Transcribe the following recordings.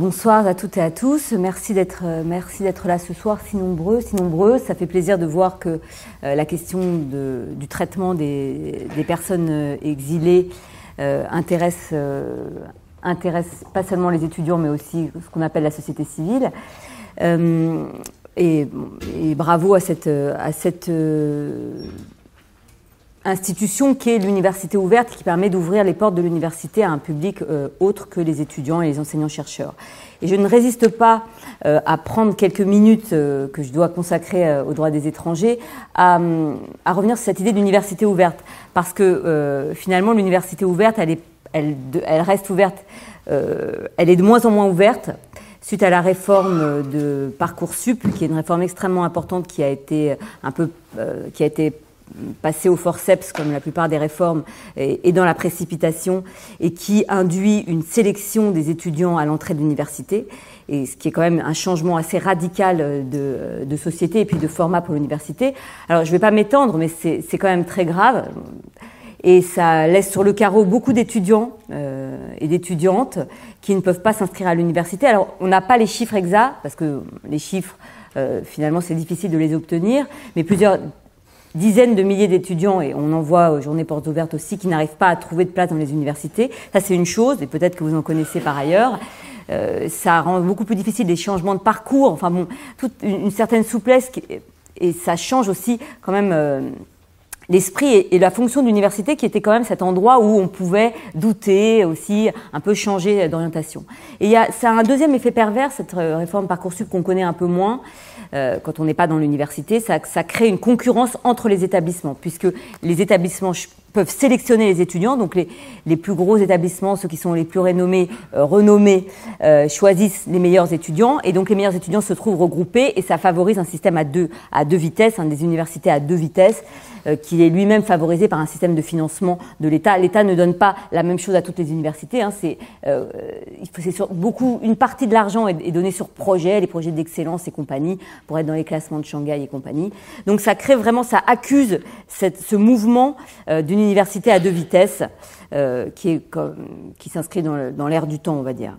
Bonsoir à toutes et à tous. Merci d'être merci d'être là ce soir, si nombreux, si nombreuses. Ça fait plaisir de voir que la question du traitement des, personnes exilées intéresse pas seulement les étudiants, mais aussi ce qu'on appelle la société civile. Euh, et, bravo à cette, euh, institution qui est l'université ouverte, qui permet d'ouvrir les portes de l'université à un public euh, autre que les étudiants et les enseignants-chercheurs. Et je ne résiste pas euh, à prendre quelques minutes euh, que je dois consacrer aux droits des étrangers à, à revenir sur cette idée d'université ouverte, parce que finalement l'université ouverte, elle est elle, elle reste ouverte, elle est de moins en moins ouverte suite à la réforme de Parcoursup, qui est une réforme extrêmement importante qui a été un peu, qui a été passée au forceps comme la plupart des réformes et, dans la précipitation et qui induit une sélection des étudiants à l'entrée de l'université et ce qui est quand même un changement assez radical de, de société et puis de format pour l'université. Alors je ne vais pas m'étendre mais c'est quand même très grave et ça laisse sur le carreau beaucoup d'étudiants euh, et d'étudiantes qui ne peuvent pas s'inscrire à l'université. Alors, on n'a pas les chiffres exacts, parce que les chiffres, euh, finalement, c'est difficile de les obtenir, mais plusieurs dizaines de milliers d'étudiants, et on en voit aux journées portes ouvertes aussi, qui n'arrivent pas à trouver de place dans les universités. Ça, c'est une chose, et peut-être que vous en connaissez par ailleurs. Euh, ça rend beaucoup plus difficile les changements de parcours, enfin bon, toute une, une certaine souplesse, qui, et ça change aussi quand même euh, l'esprit et, la fonction d'université qui était quand même cet endroit où on pouvait douter aussi, un peu changer d'orientation. Et il y a, ça a un deuxième effet pervers, cette euh, réforme Parcoursup qu'on connaît un peu moins, euh, quand on n'est pas dans l'université, ça, ça crée une concurrence entre les établissements, puisque les établissements peuvent sélectionner les étudiants, donc les, les, plus gros établissements, ceux qui sont les plus renommés, euh, renommés, euh, choisissent les meilleurs étudiants, et donc les meilleurs étudiants se trouvent regroupés, et ça favorise un système à deux, à deux vitesses, hein, des universités à deux vitesses, euh, qui est lui-même favorisé par un système de financement de l'État. L'État ne donne pas la même chose à toutes les universités. Hein, c'est euh, sur beaucoup une partie de l'argent est, est donnée sur projet, les projets d'excellence et compagnie, pour être dans les classements de Shanghai et compagnie. Donc ça crée vraiment, ça accuse cette, ce mouvement euh, université à deux vitesses euh, qui, est, qui s'inscrit dans l'air du temps, on va dire.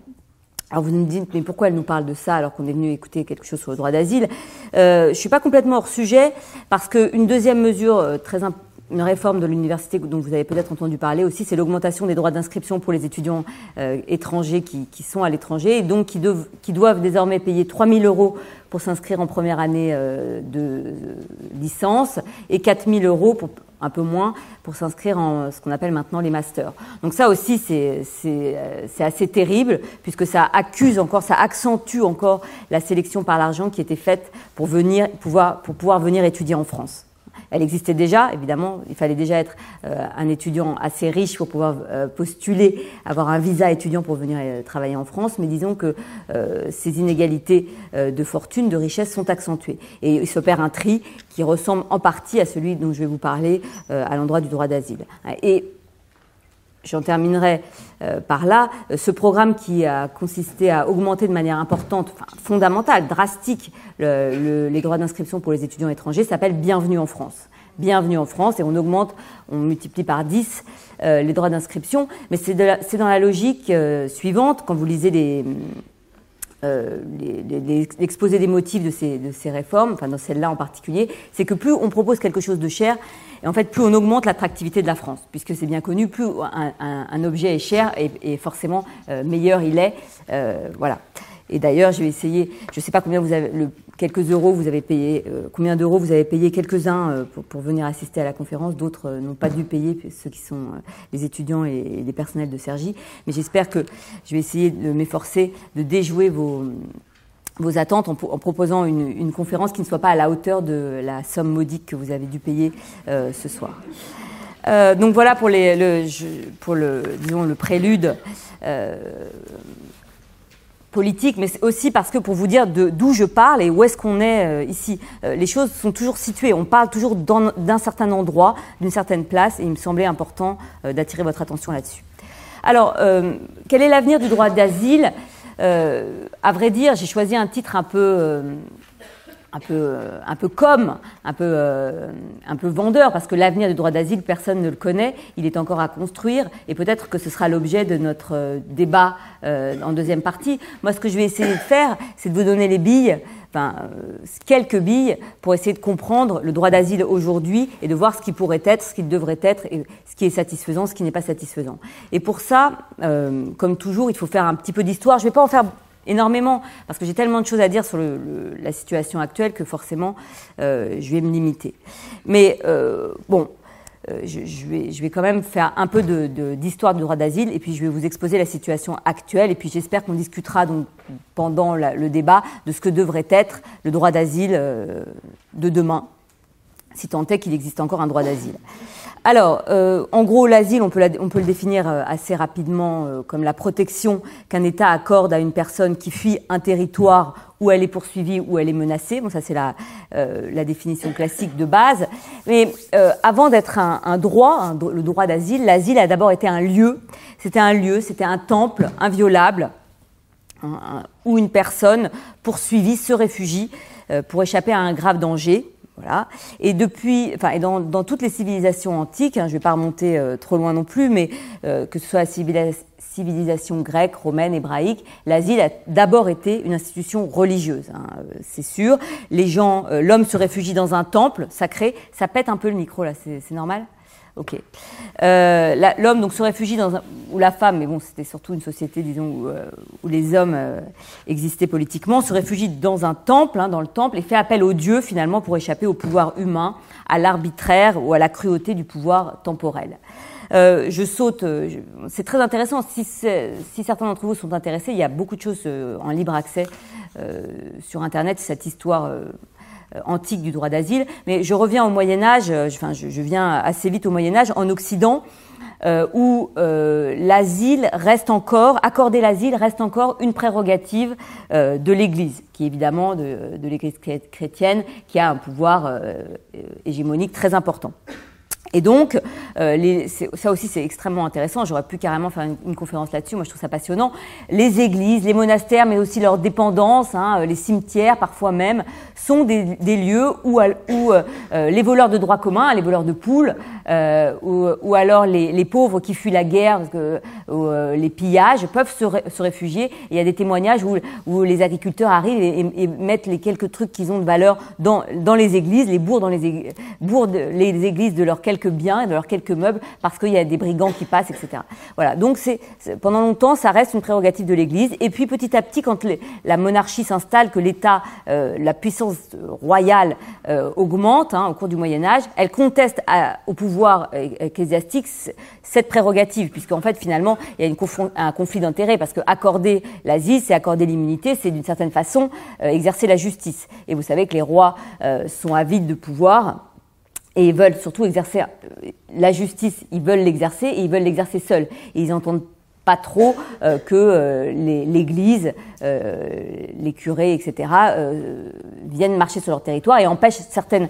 Alors vous nous dites, mais pourquoi elle nous parle de ça alors qu'on est venu écouter quelque chose sur le droit d'asile? Euh, Je ne suis pas complètement hors sujet parce qu'une deuxième mesure euh, très importante une réforme de l'université dont vous avez peut-être entendu parler aussi, c'est l'augmentation des droits d'inscription pour les étudiants euh, étrangers qui, qui, sont à l'étranger et donc qui, doivent, qui doivent désormais payer 3 000 euros pour s'inscrire en première année euh, de licence et 4 000 euros pour un peu moins pour s'inscrire en ce qu'on appelle maintenant les masters. Donc ça aussi c'est euh, assez terrible puisque ça accuse encore, ça accentue encore la sélection par l'argent qui était faite pour venir pouvoir pour pouvoir venir étudier en France elle existait déjà, évidemment, il fallait déjà être euh, un étudiant assez riche pour pouvoir euh, postuler, avoir un visa étudiant pour venir euh, travailler en France, mais disons que ces inégalités de fortune, de richesse sont accentuées. Et il s'opère un tri qui ressemble en partie à celui dont je vais vous parler à l'endroit du droit d'asile. J'en terminerai euh, par là. Ce programme qui a consisté à augmenter de manière importante, fondamentale, drastique, le, le, les droits d'inscription pour les étudiants étrangers s'appelle Bienvenue en France. Bienvenue en France et on augmente, on multiplie par 10 euh, les droits d'inscription. Mais c'est dans la logique euh, suivante, quand vous lisez les, l'exposé des motifs de ces, réformes, enfin dans celle-là en particulier, c'est que plus on propose quelque chose de cher, et en fait, plus on augmente l'attractivité de la France, puisque c'est bien connu, plus un, objet est cher et, et forcément euh, meilleur il est. Euh, voilà. Et d'ailleurs, je vais essayer, je ne sais pas combien vous avez, quelques euros vous avez payé, euh, combien d'euros vous avez payé quelques-uns euh, pour, venir assister à la conférence, d'autres euh, n'ont pas dû payer, ceux qui sont les étudiants et, les personnels de Sergi. Mais j'espère que je vais essayer de m'efforcer de déjouer vos vos attentes en, proposant une, conférence qui ne soit pas à la hauteur de la somme modique que vous avez dû payer ce soir. Donc voilà pour, pour le, disons, le prélude politique, mais aussi parce que pour vous dire d'où je parle et où est-ce qu'on est, euh, ici, euh, les choses sont toujours situées. On parle toujours d'un certain endroit, d'une certaine place, et il me semblait important euh, d'attirer votre attention là-dessus. Alors, quel est l'avenir du droit d'asile? À vrai dire, j'ai choisi un titre un peu, un peu, un peu comme, un peu, un peu vendeur, parce que l'avenir du droit d'asile, personne ne le connaît, il est encore à construire, et peut-être que ce sera l'objet de notre débat en deuxième partie. Moi, ce que je vais essayer de faire, c'est de vous donner les billes enfin, euh, quelques billes pour essayer de comprendre le droit d'asile aujourd'hui et de voir ce qui pourrait être, ce qui devrait être, et ce qui est satisfaisant, ce qui n'est pas satisfaisant. Et pour ça, euh, comme toujours, il faut faire un petit peu d'histoire. Je ne vais pas en faire énormément parce que j'ai tellement de choses à dire sur le, la situation actuelle que forcément, euh, je vais me limiter. Mais bon, euh, je, vais, je, vais, quand même faire un peu d'histoire de, du droit d'asile et puis je vais vous exposer la situation actuelle et puis j'espère qu'on discutera donc pendant le débat de ce que devrait être le droit d'asile euh, de demain, si tant est qu'il existe encore un droit d'asile. Alors, euh, en gros, l'asile, on, peut le définir assez rapidement comme la protection qu'un État accorde à une personne qui fuit un territoire où elle est poursuivie, où elle est menacée. Bon, ça c'est la, euh, la, définition classique de base. Mais euh, avant d'être un, droit, le droit d'asile, l'asile a d'abord été un lieu. C'était un lieu, c'était un temple inviolable où une personne poursuivie se réfugie euh, pour échapper à un grave danger. Voilà. Et depuis, enfin, et dans, toutes les civilisations antiques, hein, je ne vais pas remonter euh, trop loin non plus, mais euh, que ce soit la civilisation grecque, romaine, hébraïque, l'asile a d'abord été une institution religieuse, hein, euh, c'est sûr. Les gens, l'homme se réfugie dans un temple sacré. Ça pète un peu le micro là, c'est normal? Ok. Euh, l'homme donc se réfugie dans un, ou la femme, mais bon, c'était surtout une société, disons, où, euh, où les hommes euh, existaient politiquement, se réfugie dans un temple, hein, dans le temple, et fait appel aux dieux finalement pour échapper au pouvoir humain, à l'arbitraire ou à la cruauté du pouvoir temporel. Euh, je saute. Euh, c'est très intéressant. Si, si certains d'entre vous sont intéressés, il y a beaucoup de choses en libre accès sur Internet. Cette histoire antique du droit d'asile. Mais je reviens au Moyen Âge. Enfin, je, viens assez vite au Moyen Âge en Occident. où l'asile reste encore, accorder l'asile reste encore une prérogative de l'Église, qui est évidemment de, de l'Église chrétienne, qui a un pouvoir hégémonique très important. Et donc, euh, les, ça aussi c'est extrêmement intéressant. J'aurais pu carrément faire une, conférence là-dessus. Moi, je trouve ça passionnant. Les églises, les monastères, mais aussi leurs dépendances, hein, euh, les cimetières, parfois même, sont des, des lieux où, où euh, euh, les voleurs de droit commun, les voleurs de poules, euh, ou, ou, alors les, les, pauvres qui fuient la guerre, que, ou, les pillages, peuvent se, se, réfugier. il y a des témoignages où, où les agriculteurs arrivent et, et, mettent les quelques trucs qu'ils ont de valeur dans, dans les églises, les bourrent dans les, églises, les églises de leurs quelques quelques biens, de leurs quelques meubles, parce qu'il y a des brigands qui passent, etc. Voilà. Donc c'est pendant longtemps, ça reste une prérogative de l'Église. Et puis petit à petit, quand la monarchie s'installe, que l'État, euh, la puissance royale euh, augmente hein, au cours du Moyen Âge, elle conteste au pouvoir ecclésiastique cette prérogative, puisqu'en fait finalement il y a un conflit d'intérêts, parce que accorder l'asile, c'est accorder l'immunité, c'est d'une certaine façon euh, exercer la justice. Et vous savez que les rois sont avides de pouvoir et ils veulent surtout exercer euh, la justice, ils veulent l'exercer et ils veulent l'exercer seuls. Et ils entendent pas trop euh, que euh, l'Église, euh, les curés, etc., viennent marcher sur leur territoire et empêchent certaines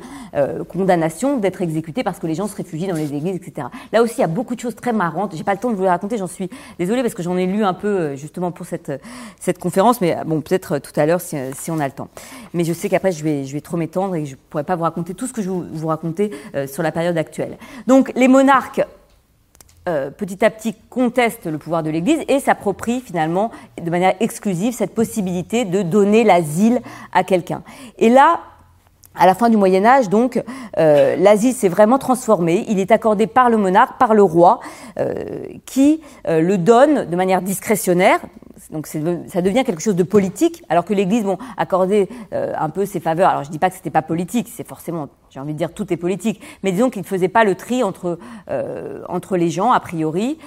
condamnations d'être exécutées parce que les gens se réfugient dans les églises, etc. Là aussi, il y a beaucoup de choses très marrantes. J'ai pas le temps de vous les raconter, j'en suis désolée parce que j'en ai lu un peu justement pour cette, cette conférence, mais bon, peut-être tout à l'heure si, on a le temps. Mais je sais qu'après, je vais, je vais trop m'étendre et que je pourrais pas vous raconter tout ce que je vous, vous raconter sur la période actuelle. Donc, les monarques euh, petit à petit conteste le pouvoir de l'Église et s'approprie finalement de manière exclusive cette possibilité de donner l'asile à quelqu'un. Et là, à la fin du Moyen Âge, donc, euh, l'asile s'est vraiment transformé. Il est accordé par le monarque, par le roi, euh, qui euh, le donne de manière discrétionnaire. Donc ça devient quelque chose de politique, alors que l'Église, bon, accordait euh, un peu ses faveurs. Alors je dis pas que c'était pas politique, c'est forcément, j'ai envie de dire, tout est politique. Mais disons qu'il ne faisait pas le tri entre euh, entre les gens a priori.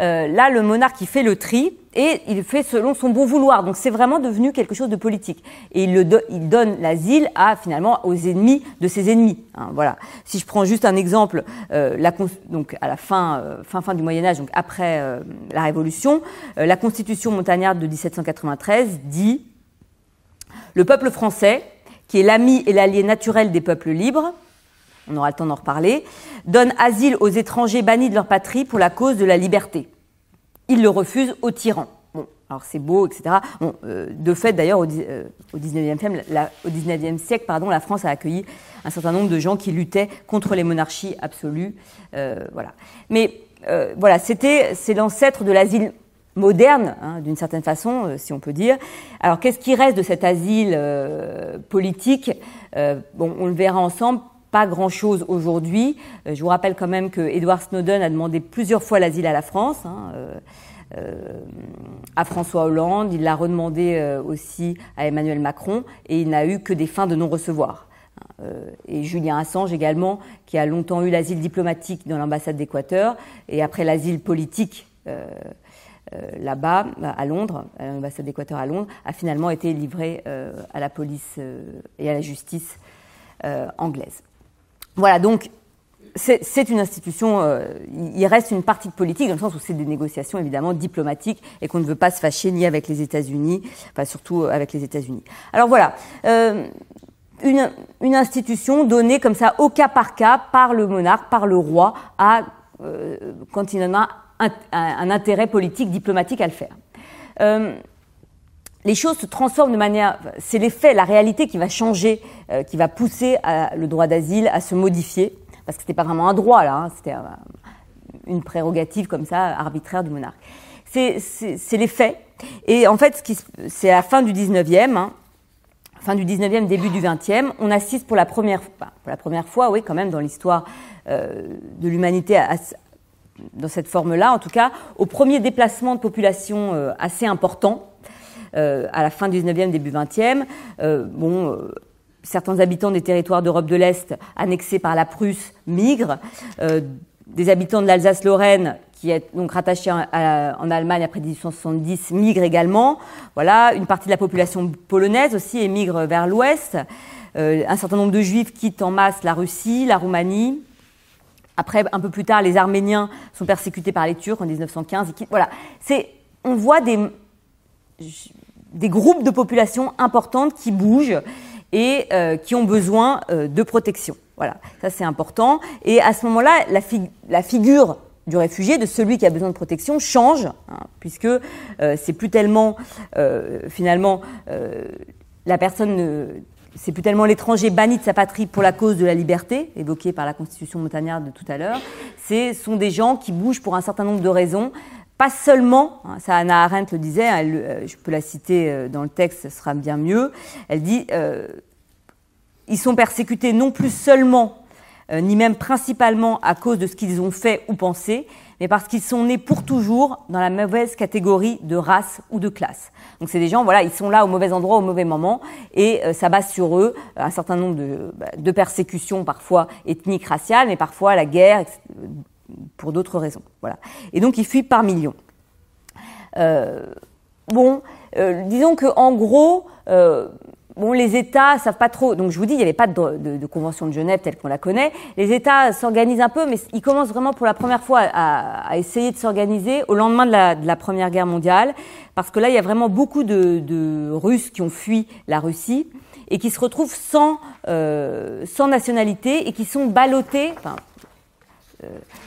Euh, là, le monarque, il fait le tri et il fait selon son bon vouloir. Donc c'est vraiment devenu quelque chose de politique. Et il, le il donne l'asile à finalement aux ennemis de ses ennemis. Hein, voilà. Si je prends juste un exemple, euh, la, donc à la fin, euh, fin fin du Moyen Âge, donc après euh, la Révolution, euh, la Constitution montagnarde de 1793 dit le peuple français, qui est l'ami et l'allié naturel des peuples libres, on aura le temps d'en reparler, donne asile aux étrangers bannis de leur patrie pour la cause de la liberté. Il le refuse aux tyrans. Bon, alors c'est beau, etc. de fait, d'ailleurs, au, 19e, la, au 19e siècle, pardon, la France a accueilli un certain nombre de gens qui luttaient contre les monarchies absolues. voilà. Mais voilà, c'était, c'est l'ancêtre de l'asile moderne, hein, d'une certaine façon, euh, si on peut dire. Alors, qu'est-ce qui reste de cet asile euh, politique? Euh, Bon, on le verra ensemble. Pas grand-chose aujourd'hui. je vous rappelle quand même que Edward Snowden a demandé plusieurs fois l'asile à la France, hein, à François Hollande. Il l'a redemandé aussi à Emmanuel Macron, et il n'a eu que des fins de non-recevoir. et Julien Assange également, qui a longtemps eu l'asile diplomatique dans l'ambassade d'Équateur, et après l'asile politique euh, là-bas, à Londres, à l'ambassade d'Équateur à Londres, a finalement été livré euh, à la police euh, et à la justice anglaise. Voilà, donc c'est une institution, il reste une partie politique, dans le sens où c'est des négociations évidemment diplomatiques et qu'on ne veut pas se fâcher ni avec les États-Unis, enfin surtout avec les États-Unis. Alors voilà, une, une, institution donnée comme ça au cas par cas par le monarque, par le roi, à, quand il en a un, intérêt politique, diplomatique à le faire. Les choses se transforment de manière, c'est l'effet, la réalité qui va changer, euh, qui va pousser le droit d'asile à se modifier, parce que c'était pas vraiment un droit là, hein, c'était une prérogative comme ça arbitraire du monarque. C'est l'effet, et en fait, c'est à la fin du 19e, hein, fin du 19e, début du 20e, on assiste pour la première, pour la première fois, oui, quand même, dans l'histoire euh, de l'humanité dans cette forme-là, en tout cas, au premier déplacement de population euh, assez important, à la fin du 19e, début 20e. Euh, bon, certains habitants des territoires d'Europe de l'Est annexés par la Prusse migrent. des habitants de l'Alsace-Lorraine, qui est donc rattachés en Allemagne après 1870, migrent également. Voilà, une partie de la population polonaise aussi émigre vers l'Ouest. un certain nombre de Juifs quittent en masse la Russie, la Roumanie. Après, un peu plus tard, les Arméniens sont persécutés par les Turcs en 1915. Voilà, c'est, on voit des, des groupes de population importantes qui bougent et euh, qui ont besoin euh, de protection. Voilà, ça c'est important. Et à ce moment-là, la, figure du réfugié, de celui qui a besoin de protection, change, hein, puisque euh, c'est plus tellement finalement la personne c'est plus tellement l'étranger banni de sa patrie pour la cause de la liberté, évoquée par la Constitution montagnarde de tout à l'heure. Ce sont des gens qui bougent pour un certain nombre de raisons, pas seulement, hein, ça Anna Arendt le disait, euh, je peux la citer euh, dans le texte, ce sera bien mieux, elle dit, euh, ils sont persécutés non plus seulement, ni même principalement à cause de ce qu'ils ont fait ou pensé, mais parce qu'ils sont nés pour toujours dans la mauvaise catégorie de race ou de classe. Donc c'est des gens, voilà, ils sont là au mauvais endroit, au mauvais moment, et ça base sur eux un certain nombre bah, de, persécutions, parfois ethniques, raciales, mais parfois la guerre, pour d'autres raisons. Voilà. Et donc ils fuient par millions. Euh, bon, euh, disons que en gros, euh, Bon, les États savent pas trop. Donc, je vous dis, il n'y avait pas de, convention de Genève telle qu'on la connaît. Les États s'organisent un peu, mais ils commencent vraiment pour la première fois à, essayer de s'organiser au lendemain de la, Première Guerre mondiale, parce que là, il y a vraiment beaucoup de, Russes qui ont fui la Russie et qui se retrouvent sans, nationalité et qui sont ballottés.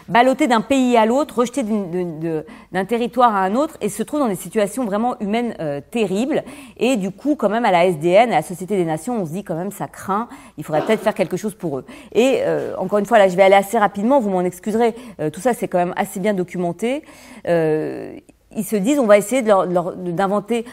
Ballottés d'un pays à l'autre, rejetés d'un territoire à un autre, et se trouvent dans des situations vraiment humaines euh, terribles. Et du coup, quand même, à la SDN, à la Société des Nations, on se dit quand même, ça craint, il faudrait peut-être faire quelque chose pour eux. Et euh, encore une fois, là, je vais aller assez rapidement, vous m'en excuserez, tout ça, c'est quand même assez bien documenté ils se disent on va essayer d'inventer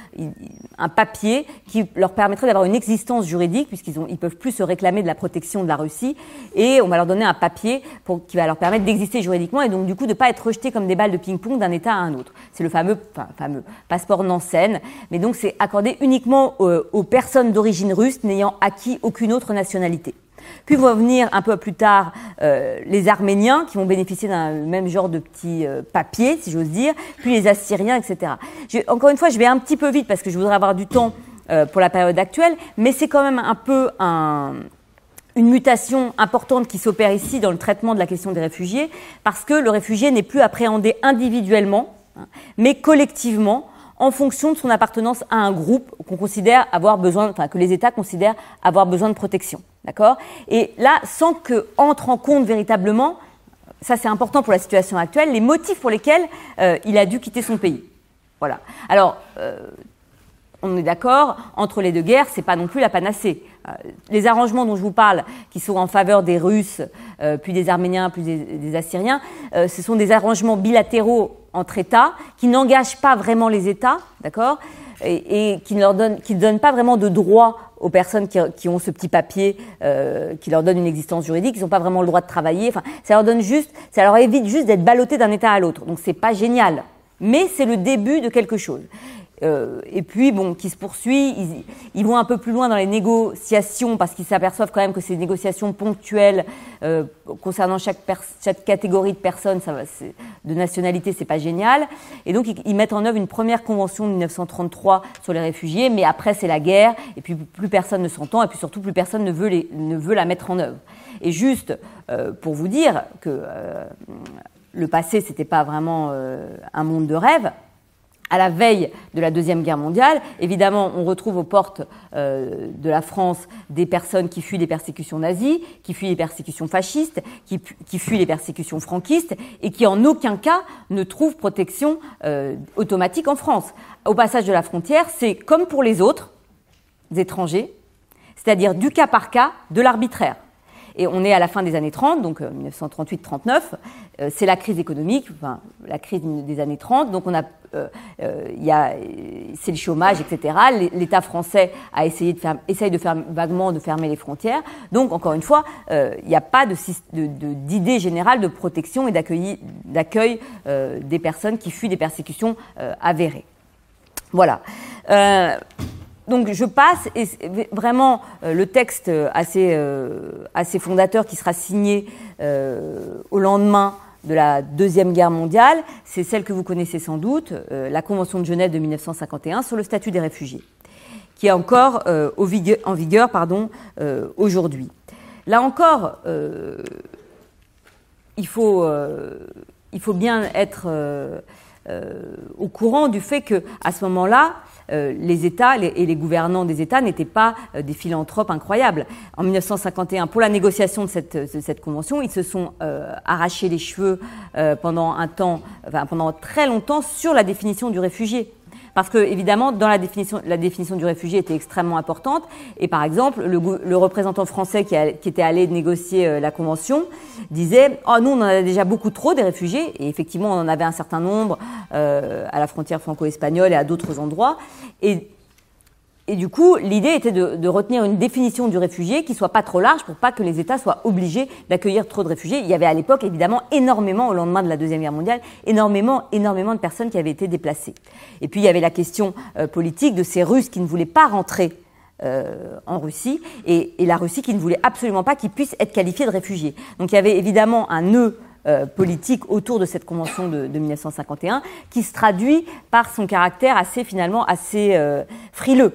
un papier qui leur permettrait d'avoir une existence juridique puisqu'ils ils peuvent plus se réclamer de la protection de la Russie et on va leur donner un papier qui va leur permettre d'exister juridiquement et donc du coup de pas être rejetés comme des balles de ping-pong d'un État à un autre. C'est le fameux fameux passeport Nansen, mais donc c'est accordé uniquement aux personnes d'origine russe n'ayant acquis aucune autre nationalité. Puis vont venir un peu plus tard euh, les Arméniens qui vont bénéficier d'un même genre de petits euh, papiers, si j'ose dire, puis les Assyriens, etc. encore une fois, je vais un petit peu vite parce que je voudrais avoir du temps euh, pour la période actuelle, mais c'est quand même un peu une mutation importante qui s'opère ici dans le traitement de la question des réfugiés, parce que le réfugié n'est plus appréhendé individuellement, hein, mais collectivement en fonction de son appartenance à un groupe qu'on considère avoir besoin, enfin que les États considèrent avoir besoin de protection. D'accord? Et là, sans que entre en compte véritablement, ça c'est important pour la situation actuelle, les motifs pour lesquels euh, il a dû quitter son pays. Voilà. Alors, on est d'accord, entre les deux guerres, c'est pas non plus la panacée. Euh, les arrangements dont je vous parle, qui sont en faveur des Russes, euh, puis des Arméniens, puis des, Assyriens, euh, ce sont des arrangements bilatéraux entre États qui n'engagent pas vraiment les États, d'accord, et, qui ne leur donnent, qui donnent pas vraiment de droit aux personnes qui, ont ce petit papier qui leur donne une existence juridique, ils n'ont pas vraiment le droit de travailler. Enfin, ça leur donne juste, ça leur évite juste d'être ballottés d'un État à l'autre. Donc c'est pas génial, mais c'est le début de quelque chose. Euh, et puis, bon, qui se poursuit. Ils, vont un peu plus loin dans les négociations parce qu'ils s'aperçoivent quand même que ces négociations ponctuelles euh, concernant chaque, catégorie de personnes, de nationalité, c'est pas génial. Et donc, ils, mettent en œuvre une première convention de 1933 sur les réfugiés, mais après, c'est la guerre, et puis plus personne ne s'entend, et puis surtout, plus personne ne veut, les, ne veut la mettre en œuvre. Et juste euh, pour vous dire que le passé, c'était pas vraiment un monde de rêve à la veille de la Deuxième Guerre mondiale. Évidemment, on retrouve aux portes euh, de la France des personnes qui fuient les persécutions nazies, qui fuient les persécutions fascistes, qui, fuient les persécutions franquistes et qui en aucun cas ne trouvent protection euh, automatique en France. Au passage de la frontière, c'est comme pour les autres étrangers, c'est-à-dire du cas par cas, de l'arbitraire. Et on est à la fin des années 30, donc 1938-39. Euh, euh, c'est la crise économique, enfin, la crise des années 30. Donc on a, euh, il y a, c'est le chômage, etc. L'État français a essayé de faire, essaye de faire vaguement de fermer les frontières. Donc encore une fois, il n'y a pas de, d'idée générale de protection et d'accueil, d'accueil des personnes qui fuient des persécutions avérées. Voilà donc je passe et vraiment euh, le texte assez euh, assez fondateur qui sera signé euh, au lendemain de la deuxième guerre mondiale, c'est celle que vous connaissez sans doute, la Convention de Genève de 1951 sur le statut des réfugiés, qui est encore en vigueur pardon aujourd'hui. Là encore, il faut il faut bien être au courant du fait que à ce moment-là, euh, les États et les gouvernants des États n'étaient pas euh, des philanthropes incroyables. En 1951, pour la négociation de cette, convention, ils se sont euh, arrachés les cheveux pendant un temps, enfin, pendant très longtemps sur la définition du réfugié. Parce que, évidemment, dans la définition, la définition du réfugié était extrêmement importante. Et par exemple, le, représentant français qui, était allé négocier euh, la convention disait Oh, nous, on en a déjà beaucoup trop des réfugiés. Et effectivement, on en avait un certain nombre euh, à la frontière franco-espagnole et à d'autres endroits. Et du coup, l'idée était de, retenir une définition du réfugié qui soit pas trop large pour pas que les États soient obligés d'accueillir trop de réfugiés. Il y avait à l'époque, évidemment, énormément, au lendemain de la Deuxième Guerre mondiale, énormément, énormément de personnes qui avaient été déplacées. Et puis, il y avait la question euh, politique de ces Russes qui ne voulaient pas rentrer euh, en Russie et, la Russie qui ne voulait absolument pas qu'ils puissent être qualifiés de réfugiés. Donc, il y avait évidemment un nœud euh, politique autour de cette convention de, de, 1951 qui se traduit par son caractère assez finalement assez frileux.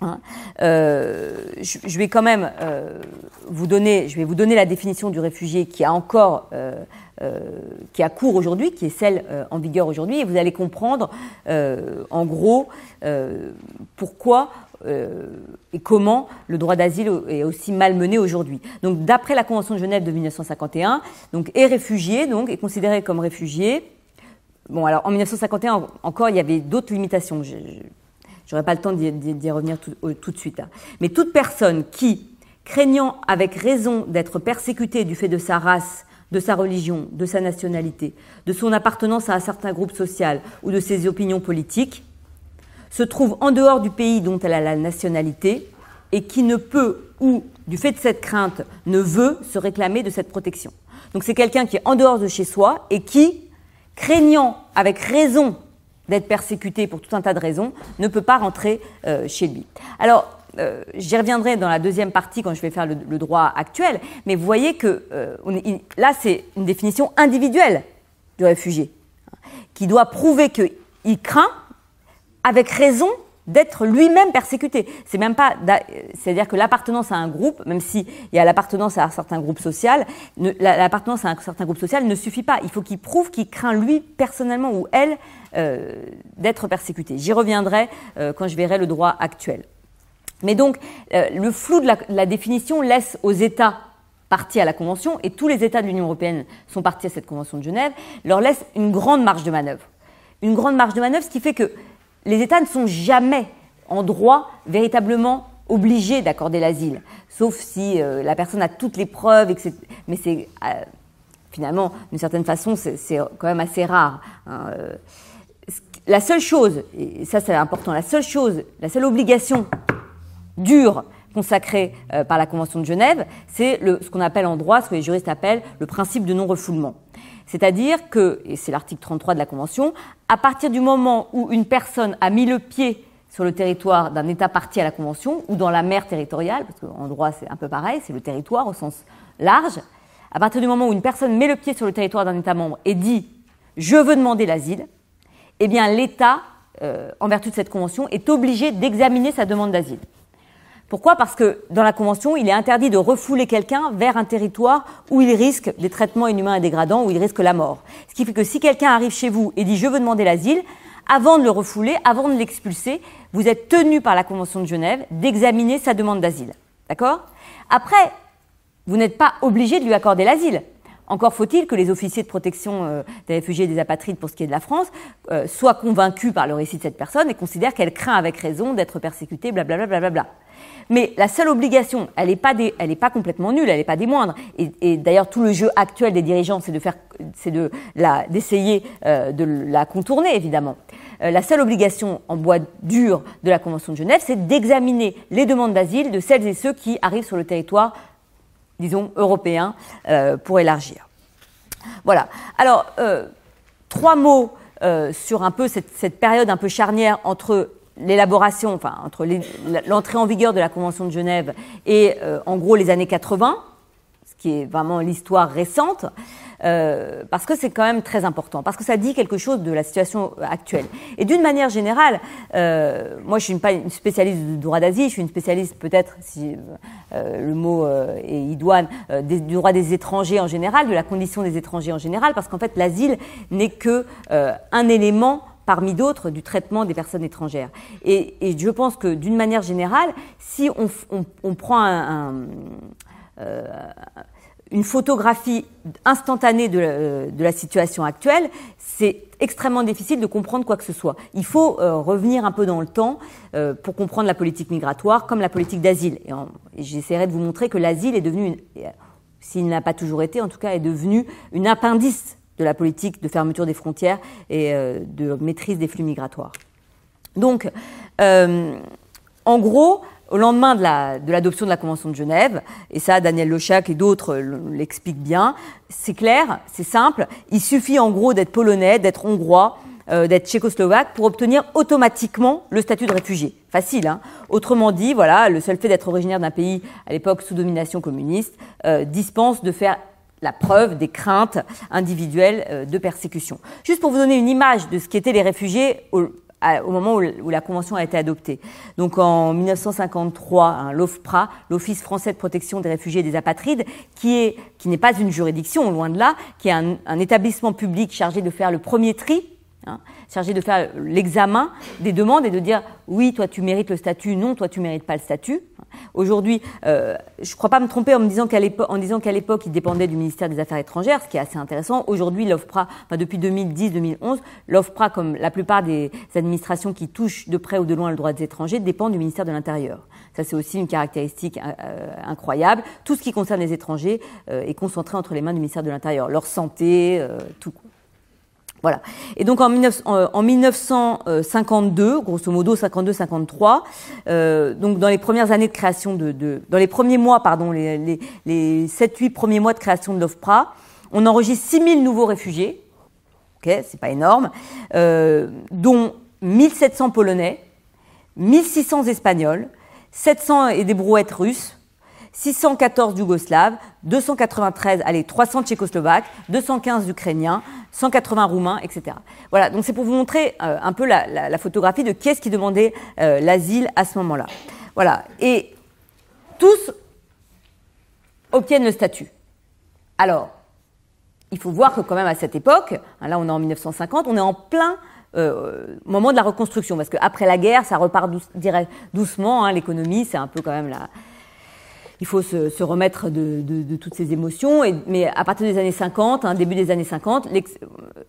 Hein. Euh, je, vais quand même euh, vous donner, je vais vous donner la définition du réfugié qui a encore, euh, qui a cours aujourd'hui, qui est celle en vigueur aujourd'hui, et vous allez comprendre, en gros, pourquoi et comment le droit d'asile est aussi malmené aujourd'hui. Donc, d'après la Convention de Genève de 1951, donc est réfugié, donc est considéré comme réfugié. Bon, alors en 1951 encore, il y avait d'autres limitations. J'aurai pas le temps d'y revenir tout, de suite. Hein. Mais toute personne qui, craignant avec raison d'être persécutée du fait de sa race, de sa religion, de sa nationalité, de son appartenance à un certain groupe social ou de ses opinions politiques, se trouve en dehors du pays dont elle a la nationalité et qui ne peut ou, du fait de cette crainte, ne veut se réclamer de cette protection. Donc c'est quelqu'un qui est en dehors de chez soi et qui, craignant avec raison d'être persécuté pour tout un tas de raisons, ne peut pas rentrer euh, chez lui. Alors, euh, j'y reviendrai dans la deuxième partie quand je vais faire le, droit actuel, mais vous voyez que euh, là, c'est une définition individuelle du réfugié, qui doit prouver qu'il craint, avec raison, d'être lui-même persécuté. C'est même pas, c'est-à-dire que l'appartenance à un groupe, même s'il y a l'appartenance à un certain groupe social, l'appartenance à un certain groupe social ne suffit pas. Il faut qu'il prouve qu'il craint lui personnellement ou elle euh, d'être persécuté. J'y reviendrai euh, quand je verrai le droit actuel. Mais donc, euh, le flou de la, la, définition laisse aux États partis à la Convention, et tous les États de l'Union européenne sont partis à cette Convention de Genève, leur laisse une grande marge de manœuvre une grande marge de manœuvre, ce qui fait que les États ne sont jamais en droit véritablement obligés d'accorder l'asile, sauf si euh, la personne a toutes les preuves, etc. Mais c'est euh, finalement, d'une certaine façon, c'est quand même assez rare. Hein, euh. la seule chose, et ça c'est important, la seule chose, la seule obligation dure consacrée par la Convention de Genève, c'est ce qu'on appelle en droit, ce que les juristes appellent le principe de non-refoulement. C'est-à-dire que, et c'est l'article 33 de la Convention, à partir du moment où une personne a mis le pied sur le territoire d'un État parti à la Convention ou dans la mer territoriale, parce qu'en droit c'est un peu pareil, c'est le territoire au sens large, à partir du moment où une personne met le pied sur le territoire d'un État membre et dit je veux demander l'asile, eh bien l'État, euh, en vertu de cette convention, est obligé d'examiner sa demande d'asile. Pourquoi? Parce que dans la Convention, il est interdit de refouler quelqu'un vers un territoire où il risque des traitements inhumains et dégradants, où il risque la mort. Ce qui fait que si quelqu'un arrive chez vous et dit je veux demander l'asile, avant de le refouler, avant de l'expulser, vous êtes tenu par la Convention de Genève d'examiner sa demande d'asile. D'accord? Après, vous n'êtes pas obligé de lui accorder l'asile. Encore faut-il que les officiers de protection euh, des réfugiés et des apatrides, pour ce qui est de la France, euh, soient convaincus par le récit de cette personne et considèrent qu'elle craint avec raison d'être persécutée, blablabla. Bla, bla, bla, Mais la seule obligation, elle n'est pas, pas complètement nulle, elle n'est pas des moindres. Et, d'ailleurs, tout le jeu actuel des dirigeants, c'est de de d'essayer euh, de la contourner, évidemment. la seule obligation en bois dur de la Convention de Genève, c'est d'examiner les demandes d'asile de celles et ceux qui arrivent sur le territoire disons, européen euh, pour élargir. Voilà. Alors, euh, trois mots euh, sur un peu cette, période un peu charnière entre l'élaboration, enfin, entre l'entrée en vigueur de la Convention de Genève et, en gros, les années 80, ce qui est vraiment l'histoire récente. Euh, parce que c'est quand même très important, parce que ça dit quelque chose de la situation actuelle. Et d'une manière générale, euh, moi je suis pas une spécialiste du droit d'Asie, je suis une spécialiste peut-être, si euh, le mot est idoine, du droit des étrangers en général, de la condition des étrangers en général, parce qu'en fait l'asile n'est que un élément parmi d'autres du traitement des personnes étrangères. Et, je pense que d'une manière générale, si on, prend un une photographie instantanée de, euh, de la situation actuelle, c'est extrêmement difficile de comprendre quoi que ce soit. Il faut euh, revenir un peu dans le temps euh, pour comprendre la politique migratoire comme la politique d'asile. Et, j'essaierai de vous montrer que l'asile est devenu, s'il n'a pas toujours été, en tout cas, est devenu une appendice de la politique de fermeture des frontières et de maîtrise des flux migratoires. Donc, en gros, au lendemain de l'adoption de, la Convention de Genève, et ça Daniel Lechac et d'autres l'expliquent bien, c'est clair, c'est simple, il suffit en gros d'être polonais, d'être hongrois, euh, d'être tchécoslovaque pour obtenir automatiquement le statut de réfugié. Facile, hein Autrement dit, voilà, le seul fait d'être originaire d'un pays à l'époque sous domination communiste euh, dispense de faire la preuve des craintes individuelles euh, de persécution. Juste pour vous donner une image de ce qu'étaient les réfugiés au moment où, la convention a été adoptée. Donc en 1953, hein, l'OFPRA, l'Office français de protection des réfugiés et des apatrides, qui est qui n'est pas une juridiction, loin de là, qui est un, un établissement public chargé de faire le premier tri Hein, chargé de faire l'examen des demandes et de dire oui, toi tu mérites le statut, non, toi tu mérites pas le statut. Aujourd'hui, euh, je ne crois pas me tromper en me disant qu'à l'époque, en disant qu'à l'époque, il dépendait du ministère des Affaires étrangères, ce qui est assez intéressant. Aujourd'hui, l'OFPRA, enfin, depuis 2010-2011, l'OFPRA, comme la plupart des administrations qui touchent de près ou de loin le droit des étrangers, dépend du ministère de l'Intérieur. Ça, c'est aussi une caractéristique euh, incroyable. Tout ce qui concerne les étrangers euh, est concentré entre les mains du ministère de l'Intérieur. Leur santé, tout. Voilà. Et donc en, 1952, euh, grosso modo 52-53, euh, donc dans les premières années de création de, dans les premiers mois, pardon, les, les, les 7-8 premiers mois de création de l'OFPRA, on enregistre 6000 nouveaux réfugiés. Ok, c'est pas énorme, euh, dont 1700 Polonais, 1600 Espagnols, 700 et des brouettes russes, 614 Yougoslaves, 293, allez, 300 Tchécoslovaques, 215 Ukrainiens, 180 Roumains, etc. Voilà, donc c'est pour vous montrer euh, un peu la, photographie de qui est-ce qui demandait euh, l'asile à ce moment-là. Voilà, et tous obtiennent le statut. Alors, il faut voir que quand même à cette époque, hein, là on est en 1950, on est en plein euh, moment de la reconstruction, parce qu'après la guerre, ça repart doucement, hein, l'économie, c'est un peu quand même la, il faut se, remettre de, toutes ces émotions. Mais à partir des années 50, hein, début des années 50,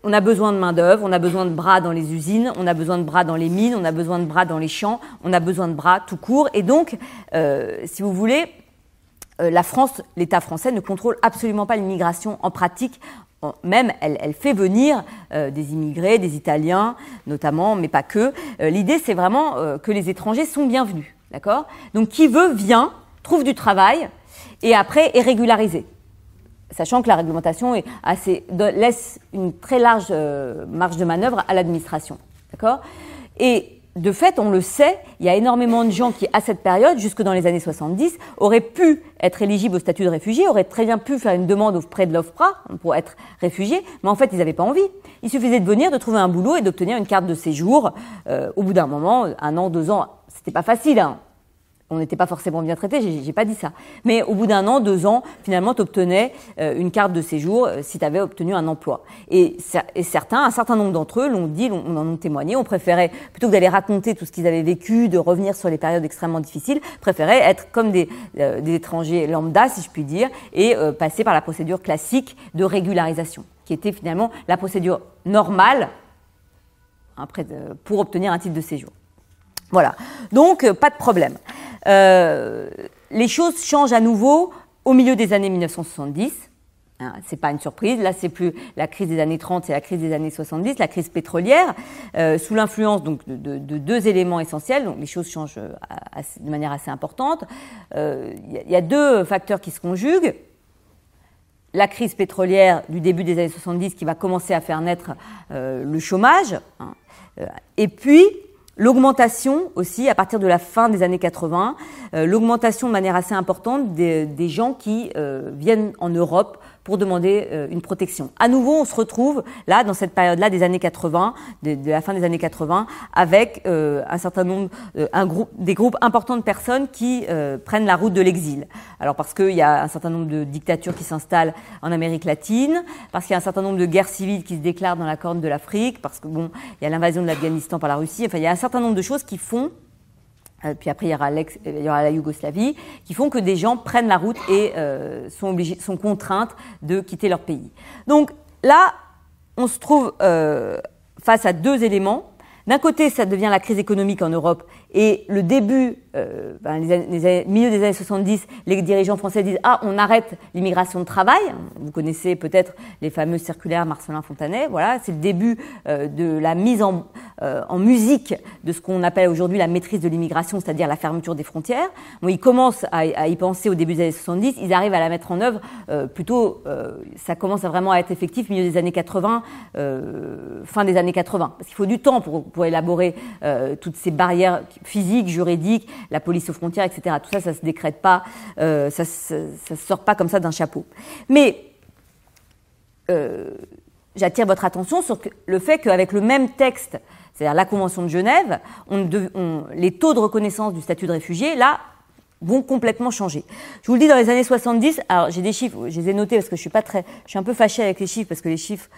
on a besoin de main-d'œuvre, on a besoin de bras dans les usines, on a besoin de bras dans les mines, on a besoin de bras dans les champs, on a besoin de bras tout court. Et donc, euh, si vous voulez, euh, la France, l'État français ne contrôle absolument pas l'immigration en pratique. Même, elle, fait venir des immigrés, des Italiens notamment, mais pas que. L'idée, c'est vraiment que les étrangers sont bienvenus. D'accord? Donc, qui veut, vient, trouve du travail et après est régularisé sachant que la réglementation est assez, laisse une très large euh, marge de manœuvre à l'administration. D'accord? Et de fait, on le sait, il y a énormément de gens qui, à cette période, jusque dans les années 70, auraient pu être éligibles au statut de réfugié, auraient très bien pu faire une demande auprès de l'OFPRA pour être réfugiés, mais en fait, ils n'avaient pas envie. Il suffisait de venir, de trouver un boulot et d'obtenir une carte de séjour. Euh, au bout d'un moment, un an, deux ans, c'était pas facile. Hein on n'était pas forcément bien traité, j'ai pas dit ça. Mais au bout d'un an, deux ans, finalement, tu obtenais euh, une carte de séjour euh, si tu avais obtenu un emploi. Et, certains, un certain nombre d'entre eux l'ont dit, on en ont témoigné, on préférait, plutôt que d'aller raconter tout ce qu'ils avaient vécu, de revenir sur les périodes extrêmement difficiles, préféraient être comme des, euh, étrangers lambda, si je puis dire, et passer par la procédure classique de régularisation, qui était finalement la procédure normale hein, pour obtenir un titre de séjour. Voilà. Donc, pas de problème. Euh, les choses changent à nouveau au milieu des années 1970. Hein, c'est pas une surprise. Là, c'est plus la crise des années 30, c'est la crise des années 70, la crise pétrolière, euh, sous l'influence donc de, deux éléments essentiels. Donc, les choses changent euh, de manière assez importante. Il y, a deux facteurs qui se conjuguent. La crise pétrolière du début des années 70 qui va commencer à faire naître le chômage, hein, et puis L'augmentation aussi, à partir de la fin des années 80, euh, l'augmentation de manière assez importante des, gens qui euh, viennent en Europe pour demander euh, une protection. À nouveau, on se retrouve là, dans cette période-là des années 80, de, la fin des années 80, avec euh, un certain nombre, euh, un groupe, des groupes importants de personnes qui prennent la route de l'exil. Alors parce qu'il y a un certain nombre de dictatures qui s'installent en Amérique latine, parce qu'il y a un certain nombre de guerres civiles qui se déclarent dans la Corne de l'Afrique, parce que bon, il y a l'invasion de l'Afghanistan par la Russie. Enfin, il y a un certain nombre de choses qui font euh, puis après il y, aura il y aura la Yougoslavie, qui font que des gens prennent la route et euh, sont, obligés, sont contraintes de quitter leur pays. Donc là, on se trouve euh, face à deux éléments. D'un côté, ça devient la crise économique en Europe et le début, euh, ben, les, milieu des années 70, les dirigeants français disent ah on arrête l'immigration de travail. Vous connaissez peut-être les fameuses circulaires Marcelin Fontanet. Voilà, c'est le début euh, de la mise en, euh, en musique de ce qu'on appelle aujourd'hui la maîtrise de l'immigration, c'est-à-dire la fermeture des frontières. Bon, ils commencent à, y penser au début des années 70. Ils arrivent à la mettre en œuvre euh, plutôt. Ça commence à vraiment à être effectif milieu des années 80, fin des années 80, parce qu'il faut du temps pour élaborer toutes ces barrières physique, juridique, la police aux frontières, etc. Tout ça, ça se décrète pas, euh, ça, ne sort pas comme ça d'un chapeau. Mais euh, j'attire votre attention sur le fait qu'avec le même texte, c'est-à-dire la Convention de Genève, les taux de reconnaissance du statut de réfugié, là, vont complètement changer. Je vous le dis, dans les années 70, alors j'ai des chiffres, je les ai notés parce que je suis pas très, je suis un peu fâchée avec les chiffres parce que les chiffres,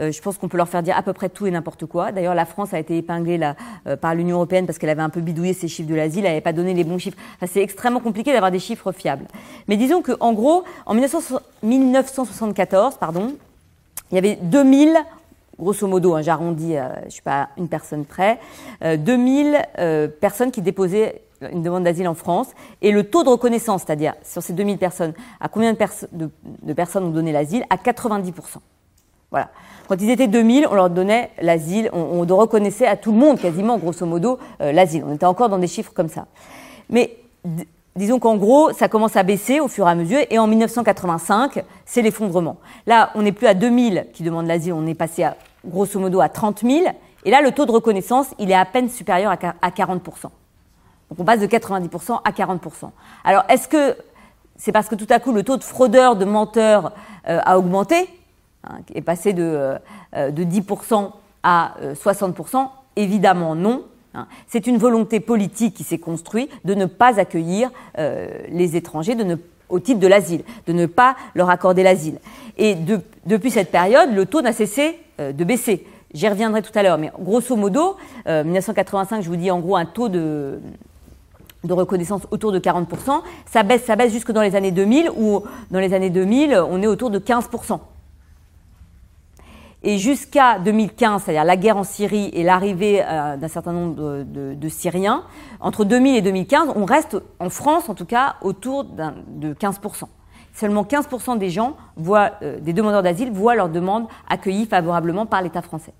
je pense qu'on peut leur faire dire à peu près tout et n'importe quoi. D'ailleurs, la France a été épinglée euh, par l'Union européenne parce qu'elle avait un peu bidouillé ses chiffres de l'asile, elle n'avait pas donné les bons chiffres. c'est extrêmement compliqué d'avoir des chiffres fiables. Mais disons qu'en gros, en 1974, pardon, il y avait 2000 grosso modo, hein, j'arrondis, euh, je suis pas une personne près, 2000 personnes qui déposaient une demande d'asile en France, et le taux de reconnaissance, c'est-à-dire sur ces 2000 personnes, à combien de, de personnes ont donné l'asile À 90%. Voilà. Quand ils étaient 2000, on leur donnait l'asile, on, reconnaissait à tout le monde quasiment, grosso modo, euh, l'asile. On était encore dans des chiffres comme ça. Mais disons qu'en gros, ça commence à baisser au fur et à mesure, et en 1985, c'est l'effondrement. Là, on n'est plus à 2000 qui demandent l'asile, on est passé à, grosso modo à 30 000, et là, le taux de reconnaissance, il est à peine supérieur à 40 Donc on passe de 90% à 40%. Alors, est-ce que c'est parce que tout à coup, le taux de fraudeurs, de menteurs euh, a augmenté? Hein, est passé de, euh, de 10% à 60%, euh, évidemment non. Hein. C'est une volonté politique qui s'est construite de ne pas accueillir euh, les étrangers de ne, au titre de l'asile, de ne pas leur accorder l'asile. Et depuis cette période, le taux n'a cessé de baisser. J'y reviendrai tout à l'heure, mais grosso modo, 1985, je vous dis en gros un taux de, de reconnaissance autour de 40%. Ça baisse, ça baisse jusque dans les années 2000, où dans les années 2000, on est autour de 15%. Et jusqu'à 2015, c'est-à-dire la guerre en Syrie et l'arrivée euh, d'un certain nombre de, Syriens, entre 2000 et 2015, on reste en France, en tout cas, autour de 15%. Seulement 15% des gens voient, euh, des demandeurs d'asile voient leur demande accueillie favorablement par l'État français.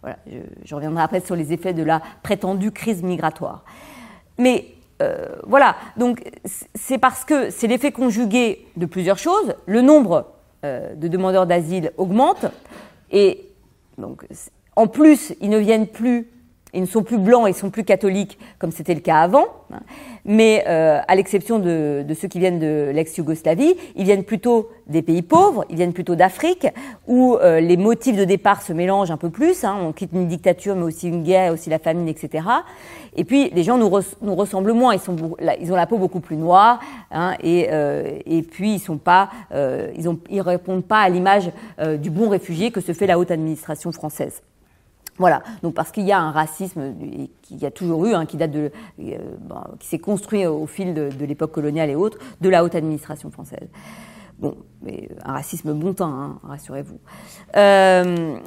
Voilà, je, reviendrai après sur les effets de la prétendue crise migratoire. Mais euh, voilà, donc c'est parce que c'est l'effet conjugué de plusieurs choses. Le nombre de demandeurs d'asile augmente, et donc, en plus, ils ne viennent plus, ils ne sont plus blancs, ils sont plus catholiques comme c'était le cas avant. Hein. Mais euh, à l'exception de, ceux qui viennent de l'ex-Yougoslavie, ils viennent plutôt des pays pauvres, ils viennent plutôt d'Afrique, où euh, les motifs de départ se mélangent un peu plus. Hein. on quitte une dictature, mais aussi une guerre, aussi la famine, etc. Et puis les gens nous, ressemblent moins. Ils, sont, ils ont la peau beaucoup plus noire, hein, et, euh, et puis ils sont pas, euh, ils, ils répondent pas à l'image euh, du bon réfugié que se fait la haute administration française. Voilà, donc parce qu'il y a un racisme qu'il a toujours eu, hein, qui date de, qui s'est construit au fil de, l'époque coloniale et autres, de la haute administration française. Bon, mais un racisme bon hein, rassurez-vous. Euh,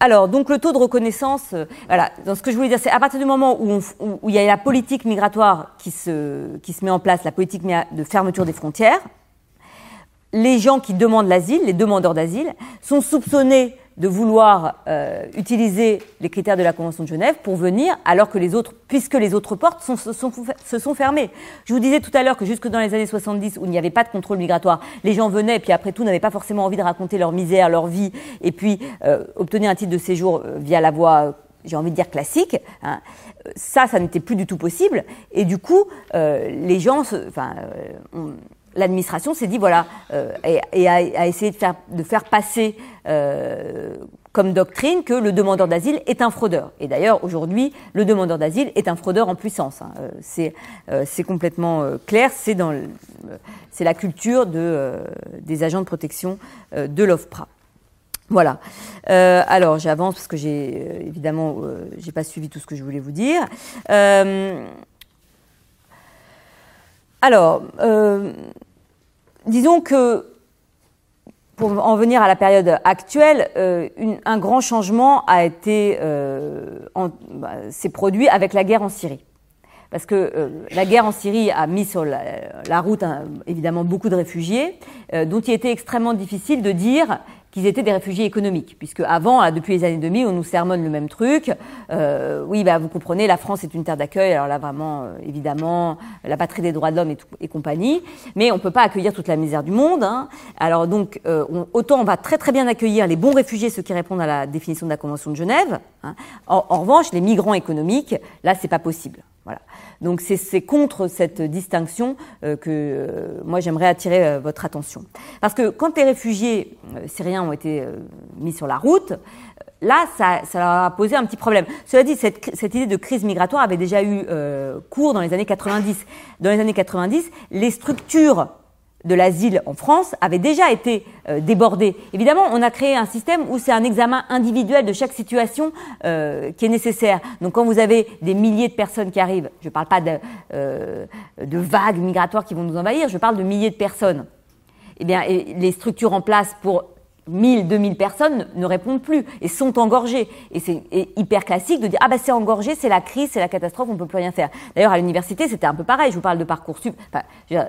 alors, donc le taux de reconnaissance, euh, voilà, dans ce que je voulais dire, c'est à partir du moment où, il y a la politique migratoire qui se, qui se met en place, la politique de fermeture des frontières, les gens qui demandent l'asile, les demandeurs d'asile, sont soupçonnés de vouloir euh, utiliser les critères de la Convention de Genève pour venir, alors que les autres, puisque les autres portes se, sont, se fermées. Je vous disais tout à l'heure que jusque dans les années 70, où il n'y avait pas de contrôle migratoire, les gens venaient, et puis après tout, n'avaient pas forcément envie de raconter leur misère, leur vie, et puis euh, obtenir un titre de séjour euh, via la voie, j'ai envie de dire classique. Hein. Ça, ça n'était plus du tout possible, et du coup, les gens, enfin, l'administration s'est dit voilà euh, et, a, essayé de faire, de faire passer euh, comme doctrine que le demandeur d'asile est un fraudeur. Et d'ailleurs aujourd'hui le demandeur d'asile est un fraudeur en puissance. Hein. Euh, c'est complètement clair. C'est la culture de, des agents de protection de l'OFPRA. Voilà. alors j'avance parce que j'ai évidemment j'ai pas suivi tout ce que je voulais vous dire. alors, disons que, pour en venir à la période actuelle, euh, un grand changement a été euh, bah, s'est produit avec la guerre en Syrie. Parce que euh, la guerre en Syrie a mis sur la, route hein, évidemment beaucoup de réfugiés, dont il était extrêmement difficile de dire qu'ils étaient des réfugiés économiques, puisque avant, depuis les années 2000, on nous sermonne le même truc. Euh, oui, bah, vous comprenez, la France est une terre d'accueil, alors là vraiment, euh, évidemment, la patrie des droits de l'homme et, compagnie, mais on peut pas accueillir toute la misère du monde. Hein. Alors donc, euh, autant on va très très bien accueillir les bons réfugiés, ceux qui répondent à la définition de la Convention de Genève. Hein. En, en, revanche, les migrants économiques, là, c'est pas possible. Donc c'est contre cette distinction euh, que euh, moi j'aimerais attirer euh, votre attention. Parce que quand les réfugiés syriens ont été mis sur la route, là ça, a posé un petit problème. Cela dit, cette, cette idée de crise migratoire avait déjà eu cours dans les années 90. Dans les années 90, les structures de l'asile en France avait déjà été euh, débordé. Évidemment, on a créé un système où c'est un examen individuel de chaque situation euh, qui est nécessaire. Donc quand vous avez des milliers de personnes qui arrivent, je ne parle pas de, euh, de, vagues migratoires qui vont nous envahir, je parle de milliers de personnes. Eh bien, les structures en place pour 1000, 2000 personnes ne répondent plus et sont engorgées. Et c'est hyper classique de dire ah bah c'est engorgé, c'est la crise, c'est la catastrophe, on peut plus rien faire. D'ailleurs à l'université c'était un peu pareil. Je vous parle de parcours sup, enfin,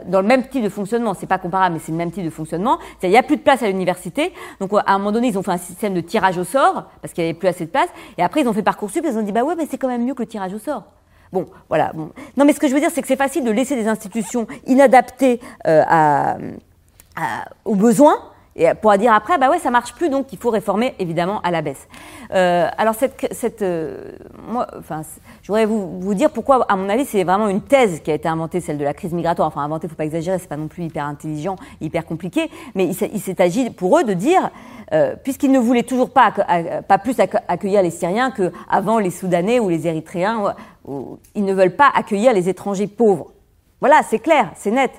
dans le même type de fonctionnement, c'est pas comparable, mais c'est le même type de fonctionnement. Il n'y a plus de place à l'université, donc à un moment donné ils ont fait un système de tirage au sort parce qu'il n'y avait plus assez de place. Et après ils ont fait parcours sup, ils ont dit bah ouais mais c'est quand même mieux que le tirage au sort. Bon, voilà. Non, mais ce que je veux dire, c'est que c'est facile de laisser des institutions inadaptées euh, à, aux besoins et pour dire après, bah ouais, ça marche plus, donc il faut réformer évidemment à la baisse. Euh, alors cette, cette euh, moi, enfin, je voudrais vous, vous dire pourquoi, à mon avis, c'est vraiment une thèse qui a été inventée, celle de la crise migratoire. Enfin, inventée, faut pas exagérer, c'est pas non plus hyper intelligent, hyper compliqué, mais il s'est agi pour eux de dire, euh, puisqu'ils ne voulaient toujours pas, pas plus accueillir les Syriens qu'avant les Soudanais ou les Érythréens, ils ne veulent pas accueillir les étrangers pauvres. Voilà, c'est clair, c'est net.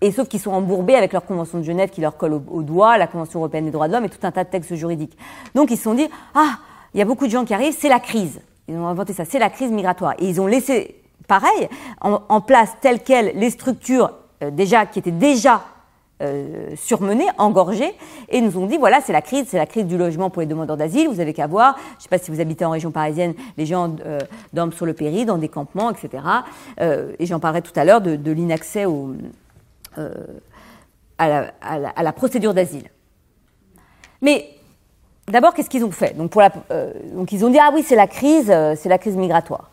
Et sauf qu'ils sont embourbés avec leur convention de Genève qui leur colle au, doigt, la convention européenne des droits de l'homme et tout un tas de textes juridiques. Donc ils se sont dit, ah, il y a beaucoup de gens qui arrivent, c'est la crise. Ils ont inventé ça, c'est la crise migratoire. Et ils ont laissé, pareil, en, place telles quelles les structures euh, déjà qui étaient déjà euh, engorgés, et nous ont dit voilà, c'est la crise, c'est la crise du logement pour les demandeurs d'asile. Vous avez qu'à voir. Je ne sais pas si vous habitez en région parisienne, les gens euh, dorment sur le péri, dans des campements, etc. Euh, et j'en parlerai tout à l'heure de, de l'inaccès à la, à, la, procédure d'asile. Mais d'abord, qu'est-ce qu'ils ont fait? La, donc ils ont dit ah oui, c'est la crise, c'est la crise migratoire.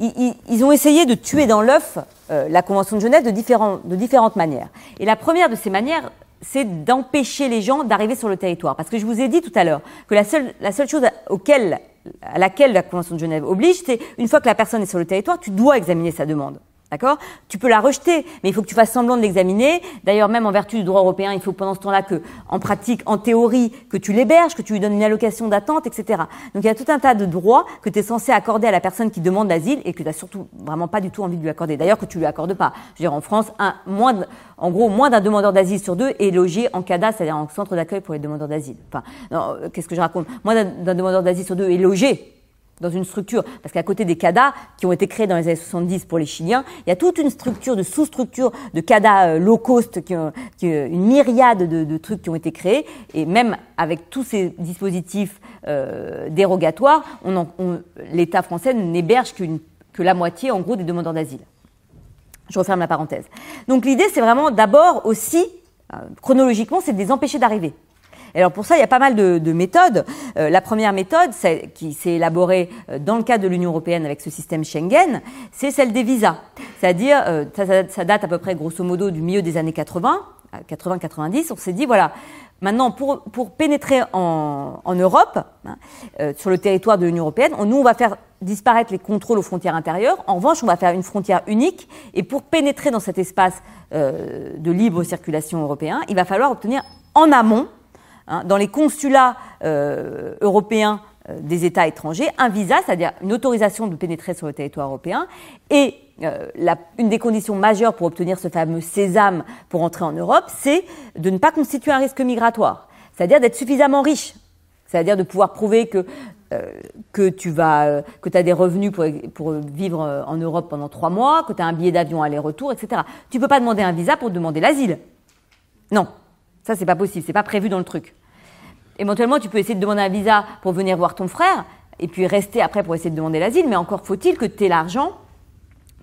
Ils, ont essayé de tuer dans l'œuf euh, la Convention de Genève de, différentes manières. Et la première de ces manières, c'est d'empêcher les gens d'arriver sur le territoire. Parce que je vous ai dit tout à l'heure que la seule, chose à laquelle la Convention de Genève oblige, c'est une fois que la personne est sur le territoire, tu dois examiner sa demande. D'accord? Tu peux la rejeter, mais il faut que tu fasses semblant de l'examiner. D'ailleurs, même en vertu du droit européen, il faut pendant ce temps-là que, en pratique, en théorie, que tu l'héberges, que tu lui donnes une allocation d'attente, etc. Donc il y a tout un tas de droits que tu es censé accorder à la personne qui demande l'asile et que tu n'as surtout vraiment pas du tout envie de lui accorder. D'ailleurs, que tu lui accordes pas. Je veux dire, en France, un, moins en gros, moins d'un demandeur d'asile sur deux est logé en CADA, c'est-à-dire en centre d'accueil pour les demandeurs d'asile. Enfin, euh, qu'est-ce que je raconte? Moins d'un demandeur d'asile sur deux est logé dans une structure, parce qu'à côté des CADA qui ont été créés dans les années 70 pour les Chiliens, il y a toute une structure de sous-structures de CADA euh, low cost, qui, qui, une myriade de, trucs qui ont été créés, et même avec tous ces dispositifs euh, dérogatoires, l'État français n'héberge que la moitié, en gros, des demandeurs d'asile. Je referme la parenthèse. Donc l'idée, c'est vraiment d'abord aussi, euh, chronologiquement, c'est de les empêcher d'arriver alors pour ça, il y a pas mal de, méthodes. Euh, la première méthode, qui s'est élaborée euh, dans le cadre de l'Union européenne avec ce système Schengen, c'est celle des visas. C'est-à-dire, euh, ça, date à peu près grosso modo du milieu des années 80, 80-90. On s'est dit, voilà, maintenant pour, pour pénétrer en, en Europe, hein, sur le territoire de l'Union européenne, nous, on va faire disparaître les contrôles aux frontières intérieures. En revanche, on va faire une frontière unique. Et pour pénétrer dans cet espace de libre circulation européen, il va falloir obtenir en amont Hein, dans les consulats euh, européens euh, des États étrangers, un visa, c'est-à-dire une autorisation de pénétrer sur le territoire européen, et euh, une des conditions majeures pour obtenir ce fameux sésame pour entrer en Europe, c'est de ne pas constituer un risque migratoire, c'est-à-dire d'être suffisamment riche, c'est-à-dire de pouvoir prouver que que tu vas, que as des revenus pour, pour, vivre en Europe pendant trois mois, que tu as un billet d'avion aller-retour, etc. Tu peux pas demander un visa pour demander l'asile. Non, ça c'est pas possible, c'est pas prévu dans le truc. Éventuellement, tu peux essayer de demander un visa pour venir voir ton frère, et puis rester après pour essayer de demander l'asile, mais encore faut-il que tu aies l'argent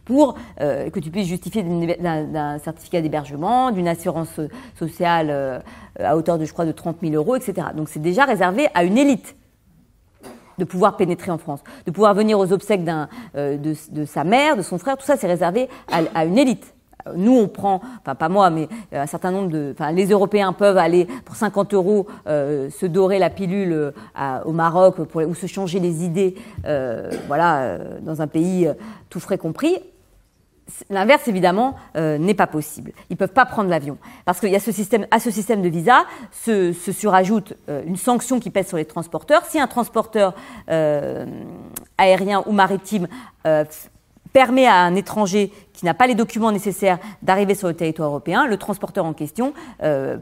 pour euh, que tu puisses justifier d'un certificat d'hébergement, d'une assurance sociale euh, à hauteur de, je crois, de 30 000 euros, etc. Donc c'est déjà réservé à une élite de pouvoir pénétrer en France, de pouvoir venir aux obsèques euh, de, sa mère, de son frère, tout ça c'est réservé à une élite. Nous, on prend, enfin pas moi, mais euh, un certain nombre de, enfin les Européens peuvent aller pour 50 euros euh, se dorer la pilule euh, au Maroc ou se changer les idées, voilà, dans un pays tout frais compris. L'inverse, évidemment, n'est pas possible. Ils peuvent pas prendre l'avion parce qu'il y a ce système, à ce système de visa se surajoute une sanction qui pèse sur les transporteurs. Si un transporteur aérien ou maritime permet à un étranger qui n'a pas les documents nécessaires d'arriver sur le territoire européen, le transporteur en question euh,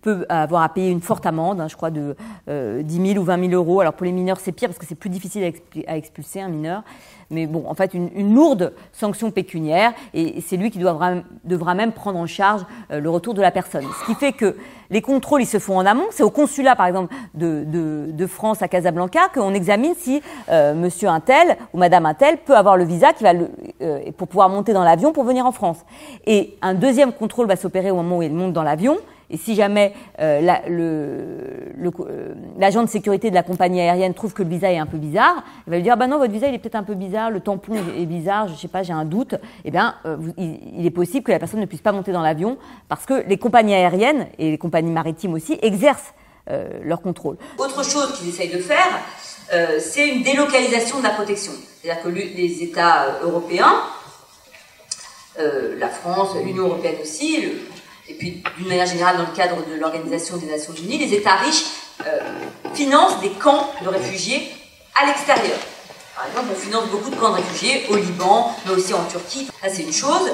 peut avoir à payer une forte amende, hein, je crois de euh, 10 000 ou 20 000 euros. Alors pour les mineurs, c'est pire parce que c'est plus difficile à, expulser un mineur. Mais bon, en fait, une, lourde sanction pécuniaire et c'est lui qui devra même prendre en charge euh, le retour de la personne. Ce qui fait que les contrôles, ils se font en amont. C'est au consulat, par exemple, de, de, de France à Casablanca qu'on examine si euh, monsieur un tel ou madame un tel peut avoir le visa qui va le, euh, pour pouvoir monter dans l'avion pour venir en France. Et un deuxième contrôle va s'opérer au moment où il monte dans l'avion et si jamais euh, euh, l'agent de sécurité de la compagnie aérienne trouve que le visa est un peu bizarre, il va lui dire bah non votre visa il est peut-être un peu bizarre, le tampon est bizarre, je sais pas, j'ai un doute. Eh bien, euh, il, est possible que la personne ne puisse pas monter dans l'avion parce que les compagnies aériennes et les compagnies maritimes aussi exercent leur contrôle. Autre chose qu'ils essayent de faire, c'est une délocalisation de la protection. C'est-à-dire que les États européens, la France, l'Union européenne aussi, le, et puis d'une manière générale dans le cadre de l'Organisation des Nations Unies, les États riches euh, financent des camps de réfugiés à l'extérieur. Par exemple, on finance beaucoup de camps de réfugiés au Liban, mais aussi en Turquie. Ça, c'est une chose.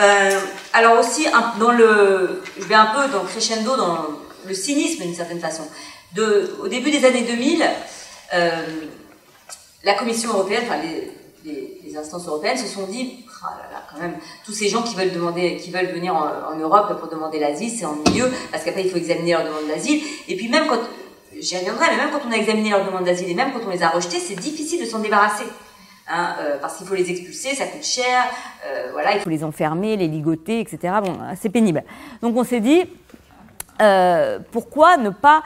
Euh, alors aussi, dans le, je vais un peu dans crescendo dans le cynisme d'une certaine façon. Au début des années 2000, euh, la Commission européenne, enfin les, instances européennes se sont dit ah quand même, tous ces gens qui veulent demander, qui veulent venir en, Europe pour demander l'asile, c'est ennuyeux parce qu'après il faut examiner leur demande d'asile. Et puis même quand, j'y reviendrai, mais même quand on a examiné leur demande d'asile et même quand on les a rejetés, c'est difficile de s'en débarrasser. Hein, euh, parce qu'il faut les expulser, ça coûte cher, euh, voilà, il faut les enfermer, les ligoter, etc. Bon, c'est pénible. Donc on s'est dit, euh, pourquoi ne pas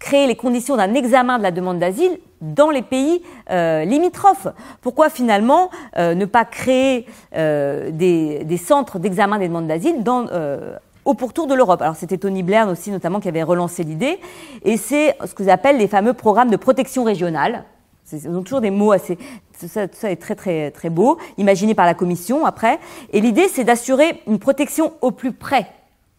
créer les conditions d'un examen de la demande d'asile dans les pays euh, limitrophes. Pourquoi finalement euh, ne pas créer euh, des, centres d'examen des demandes d'asile au pourtour de l'Europe? Alors c'était Tony Blair aussi notamment qui avait relancé l'idée, et c'est ce que j'appelle les fameux programmes de protection régionale. C'est toujours des mots assez, tout ça, ça, est très très très beau, imaginé par la Commission après. Et l'idée c'est d'assurer une protection au plus près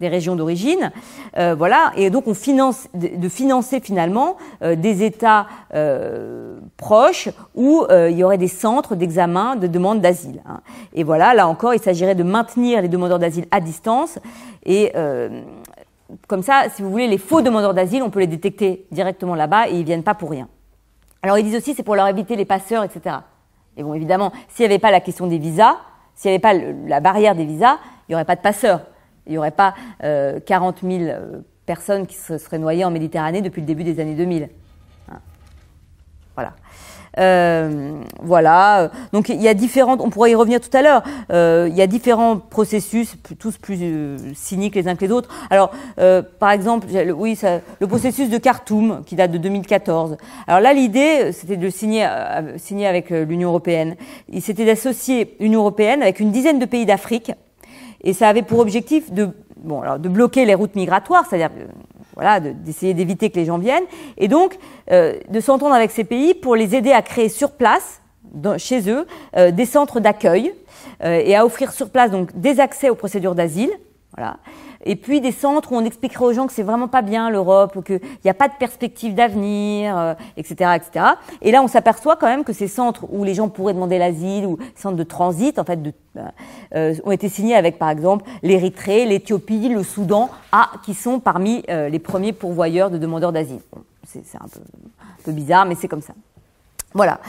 des régions d'origine, euh, voilà, et donc on finance de, financer finalement euh, des États euh, proches où il y aurait des centres d'examen de demande d'asile. Hein. Et voilà, là encore, il s'agirait de maintenir les demandeurs d'asile à distance et comme ça, si vous voulez, les faux demandeurs d'asile, on peut les détecter directement là-bas et ils viennent pas pour rien. Alors ils disent aussi c'est pour leur éviter les passeurs, etc. Et bon, évidemment, s'il n'y avait pas la question des visas, s'il n'y avait pas la barrière des visas, il n'y aurait pas de passeurs. Il n'y aurait pas euh, 40 000 euh, personnes qui se seraient noyées en Méditerranée depuis le début des années 2000. Hein. Voilà. Euh, voilà. Donc il y a différentes. On pourrait y revenir tout à l'heure. Euh, il y a différents processus, tous plus euh, cyniques les uns que les autres. Alors, euh, par exemple, oui, le processus de Khartoum qui date de 2014. Alors là, l'idée, c'était de signer, signer avec l'Union européenne. C'était d'associer l'Union européenne avec une dizaine de pays d'Afrique et ça avait pour objectif de, bon, alors de bloquer les routes migratoires, c'est-à-dire euh, voilà, d'essayer d'éviter que les gens viennent, et donc euh, de s'entendre avec ces pays pour les aider à créer sur place, chez eux, euh, des centres d'accueil et à offrir sur place donc des accès aux procédures d'asile. Voilà et puis des centres où on expliquerait aux gens que c'est vraiment pas bien l'Europe, ou qu'il n'y a pas de perspective d'avenir, etc., euh, etc. Et là, on s'aperçoit quand même que ces centres où les gens pourraient demander l'asile ou centres de transit, en fait, euh, euh ont été signés avec, par exemple, l'Érythrée, l'Éthiopie, le Soudan, ah, qui sont parmi euh, les premiers pourvoyeurs de demandeurs d'asile. Bon, c'est un peu, un peu bizarre, mais c'est comme ça. Voilà.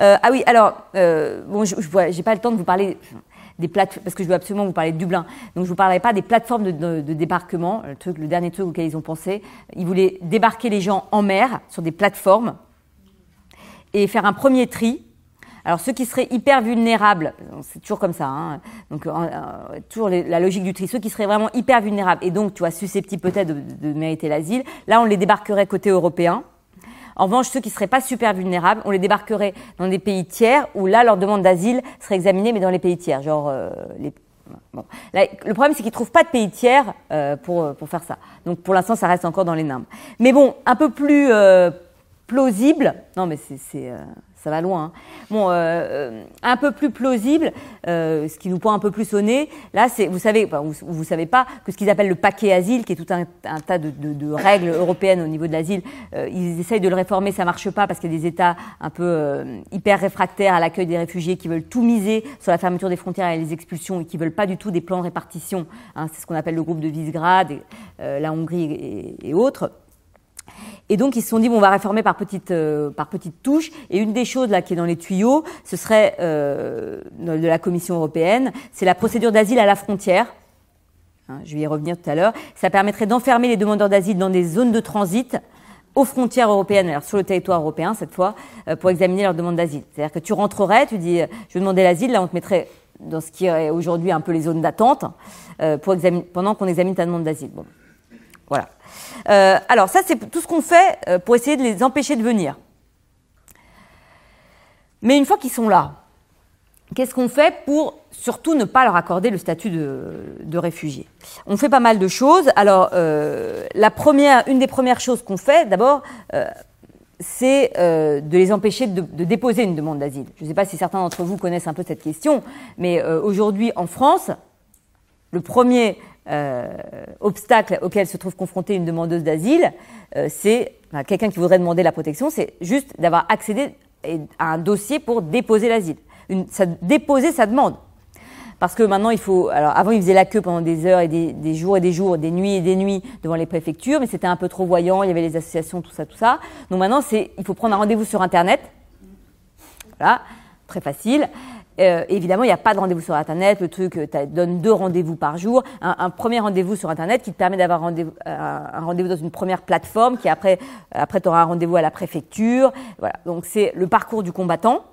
Euh, ah oui, alors, euh, bon, je n'ai pas le temps de vous parler parce que je veux absolument vous parler de Dublin. Donc je vous parlerai pas des plateformes de, débarquement, le, dernier truc auquel ils ont pensé. Ils voulaient débarquer les gens en mer sur des plateformes et faire un premier tri. Alors ceux qui seraient hyper vulnérables, c'est toujours comme ça, hein, donc euh, toujours la logique du tri, ceux qui seraient vraiment hyper vulnérables et donc tu vois susceptibles peut-être de mériter l'asile, là on les débarquerait côté européen. En revanche, ceux qui ne seraient pas super vulnérables, on les débarquerait dans des pays tiers où là, leur demande d'asile serait examinée, mais dans les pays tiers. Genre, euh, bon. le problème, c'est qu'ils ne trouvent pas de pays tiers euh, pour, pour faire ça. Donc, pour l'instant, ça reste encore dans les NIMBY. Mais bon, un peu plus euh, plausible. Non, mais c'est ça va loin. Hein. Bon, euh, euh, un peu plus plausible, euh, ce qui nous pointe un peu plus nez, là, c'est, vous savez, vous, vous savez pas que ce qu'ils appellent le paquet asile, qui est tout un, tas de, de, de, règles européennes au niveau de l'asile, euh, ils essayent de le réformer, ça marche pas parce qu'il y a des États un peu euh, hyper réfractaires à l'accueil des réfugiés qui veulent tout miser sur la fermeture des frontières et les expulsions et qui veulent pas du tout des plans de répartition. Hein, c'est ce qu'on appelle le groupe de Visegrad, et, la Hongrie et, et autres. Et donc ils se sont dit bon, on va réformer par petites euh, par petites touches. Et une des choses là qui est dans les tuyaux, ce serait euh, de la Commission européenne, c'est la procédure d'asile à la frontière. Hein, je vais y revenir tout à l'heure. Ça permettrait d'enfermer les demandeurs d'asile dans des zones de transit aux frontières européennes, alors sur le territoire européen cette fois, euh, pour examiner leur demande d'asile. C'est-à-dire que tu rentrerais, tu dis je veux demander l'asile, là on te mettrait dans ce qui est aujourd'hui un peu les zones d'attente euh, pour pendant qu'on examine ta demande d'asile. Bon, voilà. Euh, alors ça, c'est tout ce qu'on fait euh, pour essayer de les empêcher de venir. Mais une fois qu'ils sont là, qu'est-ce qu'on fait pour surtout ne pas leur accorder le statut de, réfugié? On fait pas mal de choses. Alors, euh, la première, une des premières choses qu'on fait, d'abord, c'est de les empêcher de déposer une demande d'asile. Je ne sais pas si certains d'entre vous connaissent un peu cette question, mais aujourd'hui en France, le premier euh, obstacle auquel se trouve confrontée une demandeuse d'asile, euh, c'est quelqu'un qui voudrait demander la protection, c'est juste d'avoir accédé à un dossier pour déposer l'asile, déposer sa demande. Parce que maintenant, il faut. Alors, avant, ils faisaient la queue pendant des heures et des, jours et des jours, des nuits et des nuits devant les préfectures, mais c'était un peu trop voyant. Il y avait les associations, tout ça, tout ça. Donc maintenant, il faut prendre un rendez-vous sur Internet. Voilà, très facile. Euh, évidemment, il n'y a pas de rendez-vous sur Internet. Le truc tu donne deux rendez-vous par jour. Un, premier rendez-vous sur Internet qui te permet d'avoir rendez un rendez-vous dans une première plateforme, qui après, après tu auras un rendez-vous à la préfecture. Voilà. Donc c'est le parcours du combattant.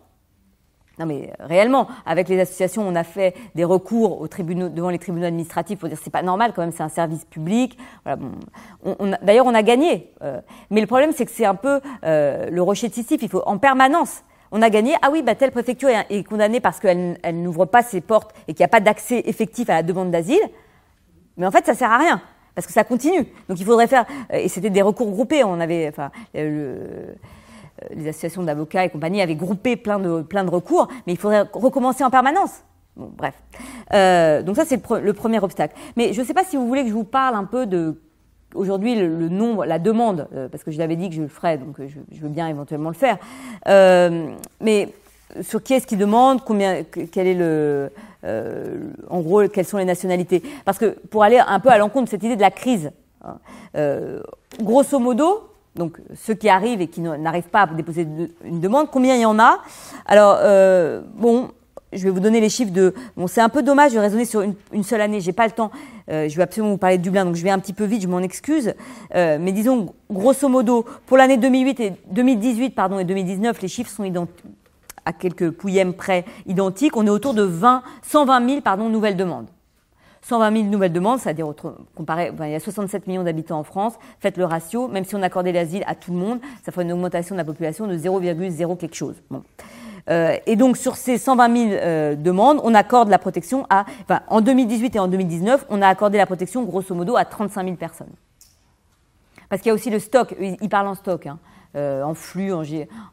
Non mais réellement, avec les associations, on a fait des recours aux tribunaux, devant les tribunaux administratifs pour dire c'est pas normal quand même, c'est un service public. Voilà, bon, D'ailleurs, on a gagné. Euh, mais le problème, c'est que c'est un peu euh, le rocher de Sisyphe. Il faut en permanence. On a gagné. Ah oui, bah, telle préfecture est, condamnée parce qu'elle elle, n'ouvre pas ses portes et qu'il n'y a pas d'accès effectif à la demande d'asile. Mais en fait, ça sert à rien parce que ça continue. Donc il faudrait faire. Euh, et c'était des recours groupés. On avait, enfin, le, euh, les associations d'avocats et compagnie avaient groupé plein de, recours, mais il faudrait recommencer en permanence. Bon, bref. Euh, donc ça, c'est le, premier obstacle. Mais je ne sais pas si vous voulez que je vous parle un peu de aujourd'hui le, nombre, la demande, euh, parce que je l'avais dit que je le ferais, donc je, veux bien éventuellement le faire. mais sur qui est-ce qui demande, combien, quel est le, en gros, quelles sont les nationalités? Parce que pour aller un peu à l'encontre de cette idée de la crise, hein, grosso modo, donc ceux qui arrivent et qui n'arrivent pas à déposer une demande, combien il y en a? Alors, euh, bon, je vais vous donner les chiffres de... Bon, c'est un peu dommage de raisonner sur une, seule année, j'ai pas le temps, euh, je vais absolument vous parler de Dublin, donc je vais un petit peu vite, je m'en excuse, euh, mais disons, grosso modo, pour l'année 2008 et 2018 pardon, et 2019, les chiffres sont à quelques pouillèmes près identiques, on est autour de 20, 120 000 pardon, nouvelles demandes. 120 000 nouvelles demandes, c'est-à-dire comparé, il y a 67 millions d'habitants en France. Faites le ratio, même si on accordait l'asile à tout le monde, ça fait une augmentation de la population de 0,0 quelque chose. Bon. Euh, et donc sur ces 120 000 euh, demandes, on accorde la protection à, enfin, en 2018 et en 2019, on a accordé la protection grosso modo à 35 000 personnes. Parce qu'il y a aussi le stock, ils parlent en stock. Hein. Euh, en flux, en,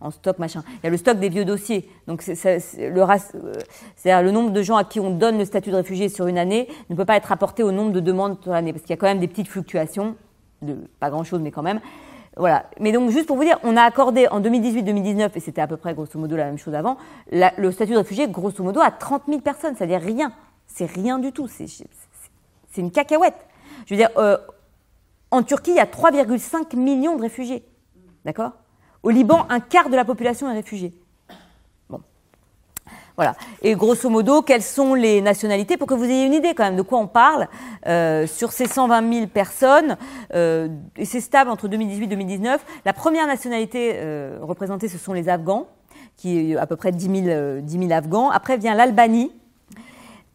en, stock, machin. Il y a le stock des vieux dossiers. Donc, c'est, le, euh, le nombre de gens à qui on donne le statut de réfugié sur une année ne peut pas être rapporté au nombre de demandes sur l'année, parce qu'il y a quand même des petites fluctuations, de pas grand-chose, mais quand même. Voilà. Mais donc, juste pour vous dire, on a accordé en 2018-2019, et c'était à peu près grosso modo la même chose avant, le statut de réfugié grosso modo à 30 000 personnes, c'est-à-dire rien. C'est rien du tout. C'est, une cacahuète. Je veux dire, euh, en Turquie, il y a 3,5 millions de réfugiés. D'accord? Au Liban, un quart de la population est réfugiée. Voilà. Et grosso modo, quelles sont les nationalités Pour que vous ayez une idée quand même de quoi on parle, euh, sur ces 120 000 personnes, euh, et c'est stable entre 2018 et 2019, la première nationalité euh, représentée, ce sont les Afghans, qui est à peu près 10 000, 10 000 Afghans. Après vient l'Albanie,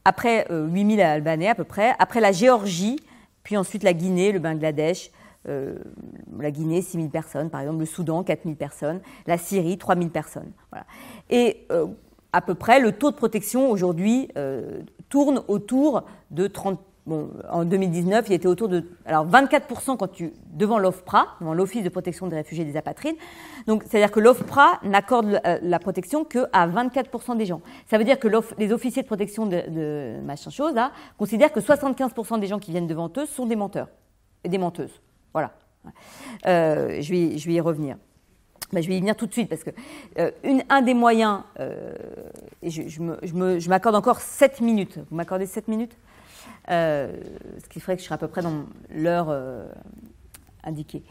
après 8 000 Albanais à peu près, après la Géorgie, puis ensuite la Guinée, le Bangladesh, euh, la Guinée, 6 000 personnes, par exemple, le Soudan, 4 000 personnes, la Syrie, 3 000 personnes. Voilà. Et euh, à peu près, le taux de protection aujourd'hui euh, tourne autour de 30. Bon, en 2019, il était autour de alors 24% quand tu devant l'OFPRA, devant l'Office de protection des réfugiés et des apatrides. Donc, c'est-à-dire que l'OFPRA n'accorde la protection que à 24% des gens. Ça veut dire que les officiers de protection de, de machin chose là considèrent que 75% des gens qui viennent devant eux sont des menteurs et des menteuses. Voilà. Euh, je, vais, je vais y revenir. Ben, je vais y venir tout de suite parce que euh, un des moyens, euh, et je, m'accorde encore 7 minutes. Vous m'accordez 7 minutes? Ce qui ferait que je serai à peu près dans l'heure indiquée.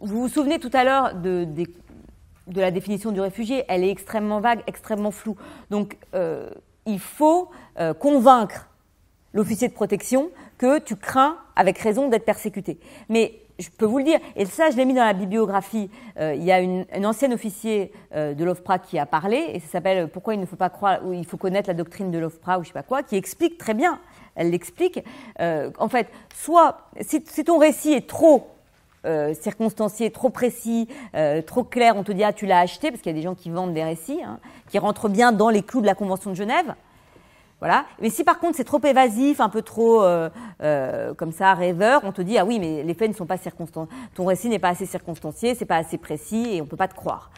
vous vous souvenez tout à l'heure de, de, la définition du réfugié? Elle est extrêmement vague, extrêmement floue. Donc il faut convaincre l'officier de protection que tu crains, avec raison, d'être persécuté. Mais je peux vous le dire, et ça je l'ai mis dans la bibliographie, euh, il y a une, ancienne officier euh, de l'OFPRA qui a parlé, et ça s'appelle Pourquoi il ne faut pas croire, ou il faut connaître la doctrine de l'OFPRA, ou je sais pas quoi, qui explique très bien, elle l'explique, euh, en fait, soit, si, ton récit est trop circonstancié, trop précis, trop clair, on te dit, ah tu l'as acheté, parce qu'il y a des gens qui vendent des récits, hein, qui rentrent bien dans les clous de la Convention de Genève, voilà. Mais si par contre c'est trop évasif, un peu trop euh, euh, comme ça rêveur, on te dit ah oui mais les faits ne sont pas circonstanciés, ton récit n'est pas assez circonstancié, c'est pas assez précis et on peut pas te croire.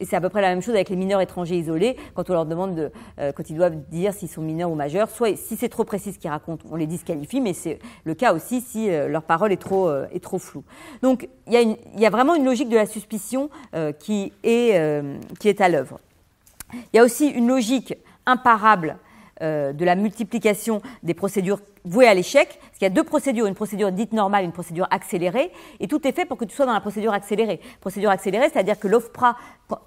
Et c'est à peu près la même chose avec les mineurs étrangers isolés quand on leur demande de, euh, quand ils doivent dire s'ils sont mineurs ou majeurs. Soit si c'est trop précis ce qu'ils racontent, on les disqualifie, mais c'est le cas aussi si leur parole est trop est trop floue. Donc il y, y a vraiment une logique de la suspicion qui est qui est à l'œuvre. Il y a aussi une logique imparable de la multiplication des procédures vouées à l'échec. Parce qu'il y a deux procédures, une procédure dite normale, une procédure accélérée, et tout est fait pour que tu sois dans la procédure accélérée. Procédure accélérée, c'est-à-dire que l'OFPRA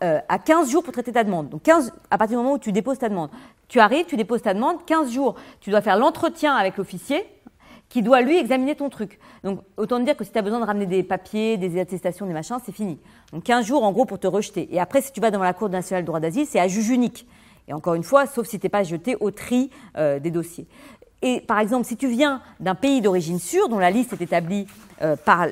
a 15 jours pour traiter ta demande. Donc 15 à partir du moment où tu déposes ta demande. Tu arrives, tu déposes ta demande, 15 jours, tu dois faire l'entretien avec l'officier qui doit lui examiner ton truc. Donc autant dire que si tu as besoin de ramener des papiers, des attestations, des machins, c'est fini. Donc 15 jours en gros pour te rejeter. Et après, si tu vas devant la Cour nationale de droit d'asile, c'est à juge unique. Et encore une fois, sauf si tu n'es pas jeté au tri euh, des dossiers. Et par exemple, si tu viens d'un pays d'origine sûre, dont la liste est établie euh, par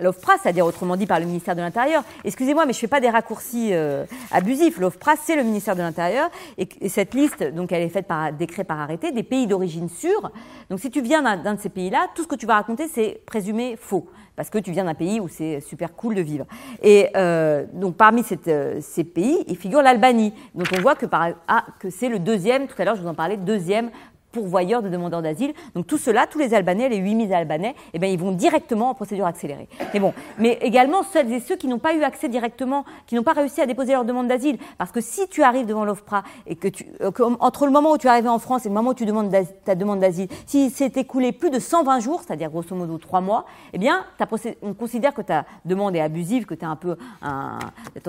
l'OFPRA, c'est-à-dire autrement dit par le ministère de l'Intérieur, excusez-moi, mais je ne fais pas des raccourcis euh, abusifs. L'OFPRA, c'est le ministère de l'Intérieur, et, cette liste, donc, elle est faite par décret, par arrêté, des pays d'origine sûre. Donc, si tu viens d'un de ces pays-là, tout ce que tu vas raconter, c'est présumé faux parce que tu viens d'un pays où c'est super cool de vivre. Et euh, donc parmi cette, ces pays, il figure l'Albanie, dont on voit que, ah, que c'est le deuxième, tout à l'heure je vous en parlais, deuxième pourvoyeurs de demandeurs d'asile. Donc tout cela, tous les Albanais, les 8000 Albanais, eh bien, ils vont directement en procédure accélérée. Mais bon, mais également celles et ceux qui n'ont pas eu accès directement, qui n'ont pas réussi à déposer leur demande d'asile. Parce que si tu arrives devant l'OFPRA et que tu, euh, entre le moment où tu es arrivé en France et le moment où tu demandes ta demande d'asile, si s'est écoulé plus de 120 jours, c'est-à-dire grosso modo 3 mois, eh bien, on considère que ta demande est abusive, que tu es un peu un,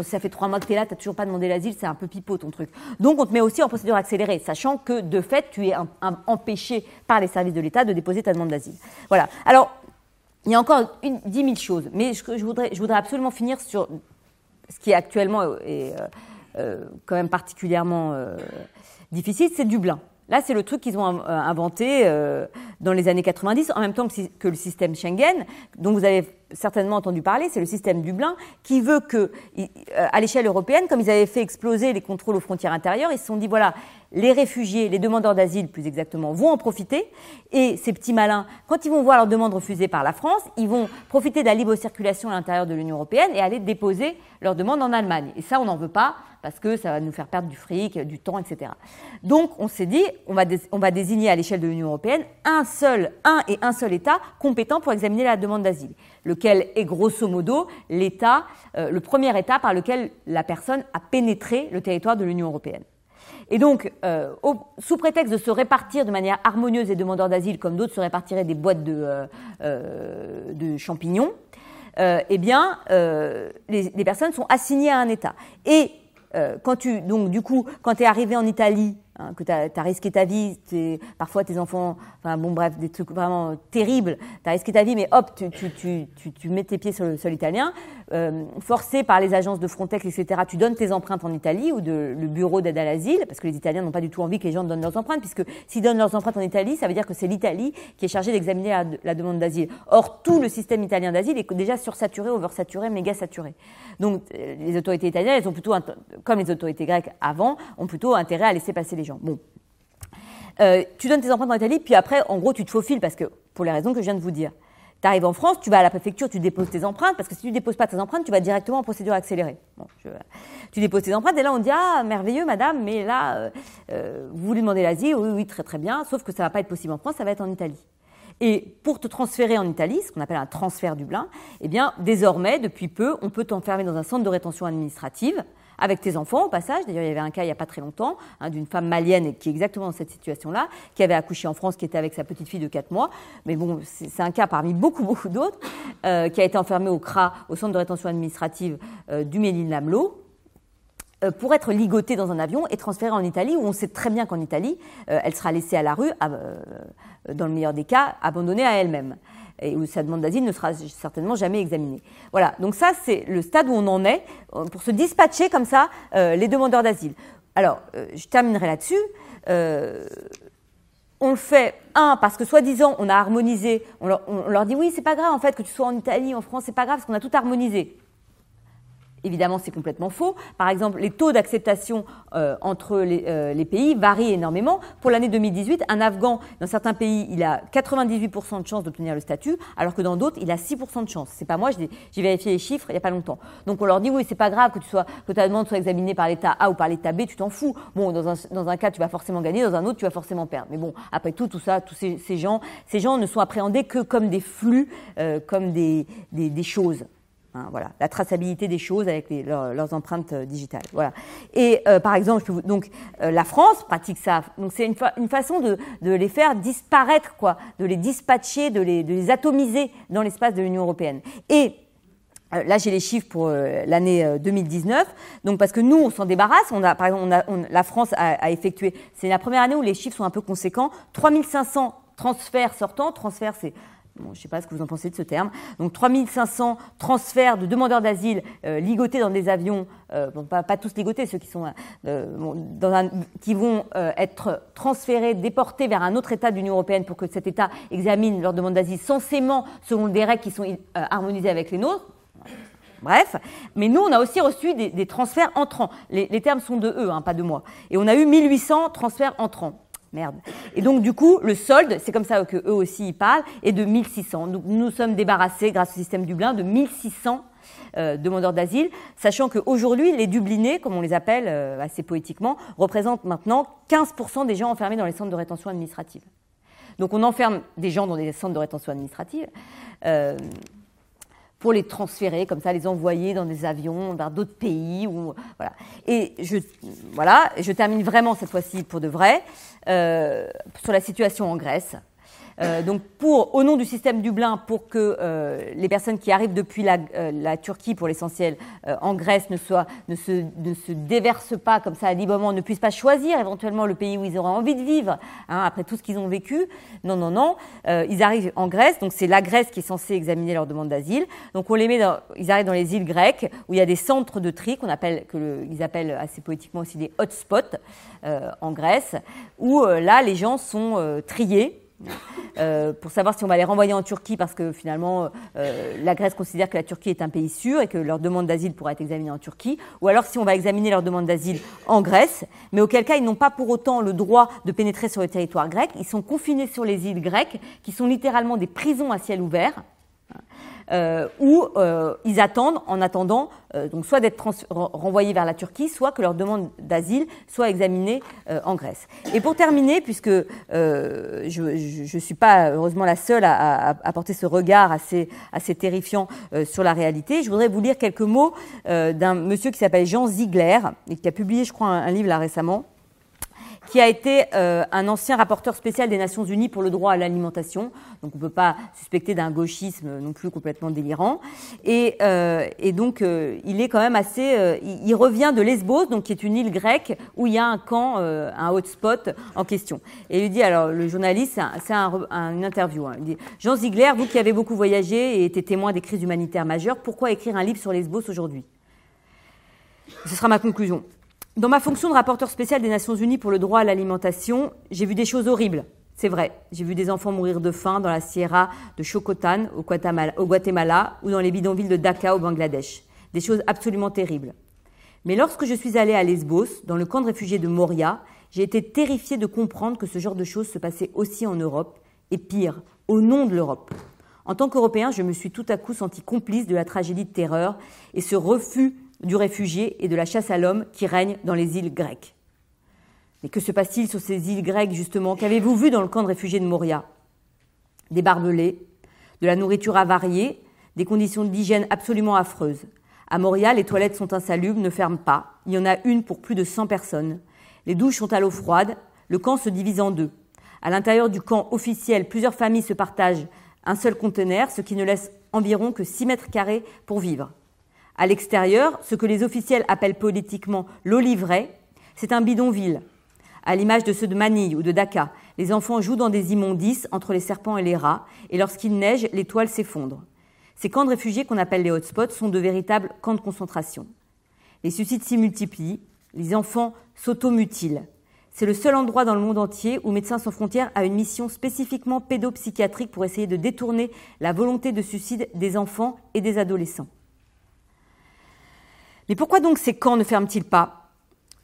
ça fait 3 mois que tu es là, tu n'as toujours pas demandé l'asile, c'est un peu pipeau ton truc. Donc on te met aussi en procédure accélérée, sachant que de fait, tu es un empêché par les services de l'État de déposer ta demande d'asile. Voilà. Alors, il y a encore une, 10 000 choses, mais je, voudrais, absolument finir sur ce qui est actuellement est, euh, euh, quand même particulièrement euh, difficile, c'est Dublin. Là, c'est le truc qu'ils ont inventé dans les années 90, en même temps que le système Schengen, dont vous avez certainement entendu parler, c'est le système Dublin, qui veut que, à l'échelle européenne, comme ils avaient fait exploser les contrôles aux frontières intérieures, ils se sont dit, voilà, les réfugiés, les demandeurs d'asile plus exactement, vont en profiter. Et ces petits malins, quand ils vont voir leur demande refusée par la France, ils vont profiter de la libre circulation à l'intérieur de l'Union européenne et aller déposer leur demande en Allemagne. Et ça, on n'en veut pas parce que ça va nous faire perdre du fric, du temps, etc. Donc, on s'est dit, on va, on va désigner à l'échelle de l'Union européenne un seul, un et un seul État compétent pour examiner la demande d'asile, lequel est grosso modo l'État, euh, le premier État par lequel la personne a pénétré le territoire de l'Union européenne. Et donc, euh, sous prétexte de se répartir de manière harmonieuse les demandeurs d'asile, comme d'autres se répartiraient des boîtes de, euh, champignons, eh bien, les, personnes sont assignées à un État. Et donc, du coup, quand tu es arrivé en Italie Hein, que tu as, risqué ta vie, parfois tes enfants, enfin bon bref, des trucs vraiment terribles, tu as risqué ta vie, mais hop, tu, tu, tu, tu, mets tes pieds sur le sol italien, euh, forcé par les agences de Frontex, etc., tu donnes tes empreintes en Italie ou de, le bureau d'aide à l'asile, parce que les Italiens n'ont pas du tout envie que les gens donnent leurs empreintes, puisque s'ils donnent leurs empreintes en Italie, ça veut dire que c'est l'Italie qui est chargée d'examiner la, demande d'asile. Or, tout le système italien d'asile est déjà sursaturé, oversaturé, méga saturé. Donc, euh, les autorités italiennes, elles ont plutôt, comme les autorités grecques avant, ont plutôt intérêt à laisser passer les Bon. Euh, tu donnes tes empreintes en Italie, puis après, en gros, tu te faufiles parce que, pour les raisons que je viens de vous dire. Tu arrives en France, tu vas à la préfecture, tu déposes tes empreintes, parce que si tu déposes pas tes empreintes, tu vas directement en procédure accélérée. Bon, tu déposes tes empreintes, et là on dit ah merveilleux madame, mais là euh, euh, vous voulez demander l'asile, oui oui très très bien, sauf que ça va pas être possible en France, ça va être en Italie. Et pour te transférer en Italie, ce qu'on appelle un transfert Dublin, eh bien désormais depuis peu, on peut t'enfermer dans un centre de rétention administrative avec tes enfants au passage. D'ailleurs, il y avait un cas il n'y a pas très longtemps hein, d'une femme malienne qui est exactement dans cette situation-là, qui avait accouché en France, qui était avec sa petite fille de 4 mois. Mais bon, c'est un cas parmi beaucoup, beaucoup d'autres, euh, qui a été enfermée au CRA, au centre de rétention administrative euh, du Méline-Lamelot euh, pour être ligotée dans un avion et transférée en Italie, où on sait très bien qu'en Italie, elle sera laissée à la rue, dans le meilleur des cas, abandonnée à elle-même et où sa demande d'asile ne sera certainement jamais examinée. Voilà, donc ça c'est le stade où on en est euh, pour se dispatcher comme ça euh, les demandeurs d'asile. Alors, euh, je terminerai là-dessus. on le fait, un, parce que soi-disant on a harmonisé, on leur, on leur dit oui, c'est pas grave en fait que tu sois en Italie, en France, c'est pas grave parce qu'on a tout harmonisé. Évidemment, c'est complètement faux. Par exemple, les taux d'acceptation euh, entre les, euh, les, pays varient énormément. Pour l'année 2018, un Afghan, dans certains pays, il a 98% de chances d'obtenir le statut, alors que dans d'autres, il a 6% de chance. C'est pas moi, j'ai vérifié les chiffres il n'y a pas longtemps. Donc on leur dit oui, c'est pas grave que tu sois que ta demande soit examinée par l'État A ou par l'État B, tu t'en fous. Bon, dans un, dans un cas, tu vas forcément gagner, dans un autre, tu vas forcément perdre. Mais bon, après tout, tout ça, tous ces, ces gens, ces gens ne sont appréhendés que comme des flux, euh, comme des, des, des choses. Hein, voilà, la traçabilité des choses avec leurs, empreintes euh, digitales. Voilà. Et euh, par exemple, donc euh, la France pratique ça. Donc c'est une, façon de, les faire disparaître, quoi, de les dispatcher, de les, atomiser dans l'espace de l'Union européenne. Et Là, j'ai les chiffres pour l'année 2019. Donc, parce que nous, on s'en débarrasse. On a, par exemple, la France a, a effectué. C'est la première année où les chiffres sont un peu conséquents. 3500 transferts sortants. Transferts, c'est je ne sais pas ce que vous en pensez de ce terme. Donc 3500 transferts de demandeurs d'asile euh, ligotés dans des avions, euh, pas, tous ligotés, ceux qui, sont, euh, qui vont être transférés, déportés vers un autre État de l'Union européenne pour que cet État examine leur demande d'asile censément selon des règles qui sont harmonisées avec les nôtres. Bref, mais nous, on a aussi reçu des, transferts entrants. Les, les, termes sont de eux, hein, pas de moi. Et on a eu 1800 transferts entrants. Merde. Et donc, du coup, le solde, c'est comme ça que eux aussi y parlent, est de 1600. Donc, nous sommes débarrassés, grâce au système Dublin, de 1600 euh, demandeurs d'asile, sachant qu'aujourd'hui, les Dublinés, comme on les appelle euh, assez poétiquement, représentent maintenant 15% des gens enfermés dans les centres de rétention administrative. Donc, on enferme des gens dans des centres de rétention administrative. Euh, pour les transférer, comme ça, les envoyer dans des avions vers d'autres pays. Voilà. Et je, voilà, je termine vraiment cette fois-ci pour de vrai sur la situation en Grèce. Euh, donc, pour, au nom du système Dublin, pour que euh, les personnes qui arrivent depuis la, euh, la Turquie, pour l'essentiel, euh, en Grèce, ne, soient, ne, se, ne se déversent pas comme ça librement, ne puissent pas choisir éventuellement le pays où ils auraient envie de vivre, hein, après tout ce qu'ils ont vécu. Non, non, non. ils arrivent en Grèce, donc c'est la Grèce qui est censée examiner leur demande d'asile. Donc, on les met dans, ils arrivent dans les îles grecques, où il y a des centres de tri qu'on appelle, que le, ils appellent assez poétiquement aussi des hotspots en Grèce, où là, les gens sont triés euh, pour savoir si on va les renvoyer en Turquie parce que finalement euh, la Grèce considère que la Turquie est un pays sûr et que leur demande d'asile pourra être examinée en Turquie, ou alors si on va examiner leur demande d'asile en Grèce, mais auquel cas ils n'ont pas pour autant le droit de pénétrer sur le territoire grec, ils sont confinés sur les îles grecques qui sont littéralement des prisons à ciel ouvert euh, où euh, ils attendent, en attendant, euh, donc soit d'être renvoyés vers la Turquie, soit que leur demande d'asile soit examinée euh, en Grèce. Et pour terminer, puisque euh, je ne suis pas heureusement la seule à, à, à, porter ce regard assez, assez terrifiant sur la réalité, je voudrais vous lire quelques mots d'un monsieur qui s'appelle Jean Ziegler et qui a publié, je crois, un, un livre là récemment qui a été euh, un ancien rapporteur spécial des Nations Unies pour le droit à l'alimentation. Donc on ne peut pas suspecter d'un gauchisme non plus complètement délirant. Et, euh, et donc euh, il est quand même assez... Euh, il, revient de Lesbos, donc qui est une île grecque où il y a un camp, un hotspot en question. Et il dit, alors le journaliste, c'est un, un, une interview, hein, il dit, Jean Ziegler, vous qui avez beaucoup voyagé et été témoin des crises humanitaires majeures, pourquoi écrire un livre sur Lesbos aujourd'hui? Ce sera ma conclusion. Dans ma fonction de rapporteur spécial des Nations Unies pour le droit à l'alimentation, j'ai vu des choses horribles. C'est vrai, j'ai vu des enfants mourir de faim dans la Sierra de Chocotan au Guatemala, ou dans les bidonvilles de Dhaka au Bangladesh. Des choses absolument terribles. Mais lorsque je suis allée à Lesbos, dans le camp de réfugiés de Moria, j'ai été terrifiée de comprendre que ce genre de choses se passait aussi en Europe, et pire, au nom de l'Europe. En tant qu'Européen, je me suis tout à coup senti complice de la tragédie de terreur et ce refus du réfugié et de la chasse à l'homme qui règne dans les îles grecques. Mais que se passe-t-il sur ces îles grecques, justement? Qu'avez-vous vu dans le camp de réfugiés de Moria? Des barbelés, de la nourriture avariée, des conditions d'hygiène absolument affreuses. À Moria, les toilettes sont insalubres, ne ferment pas. Il y en a une pour plus de 100 personnes. Les douches sont à l'eau froide. Le camp se divise en deux. À l'intérieur du camp officiel, plusieurs familles se partagent un seul conteneur, ce qui ne laisse environ que 6 mètres carrés pour vivre. À l'extérieur, ce que les officiels appellent politiquement l'olivret, c'est un bidonville. À l'image de ceux de Manille ou de Dhaka, les enfants jouent dans des immondices entre les serpents et les rats, et lorsqu'il neige, les toiles s'effondrent. Ces camps de réfugiés qu'on appelle les hotspots sont de véritables camps de concentration. Les suicides s'y multiplient, les enfants s'automutilent. C'est le seul endroit dans le monde entier où Médecins sans frontières a une mission spécifiquement pédopsychiatrique pour essayer de détourner la volonté de suicide des enfants et des adolescents. Mais pourquoi donc ces camps ne ferment-ils pas?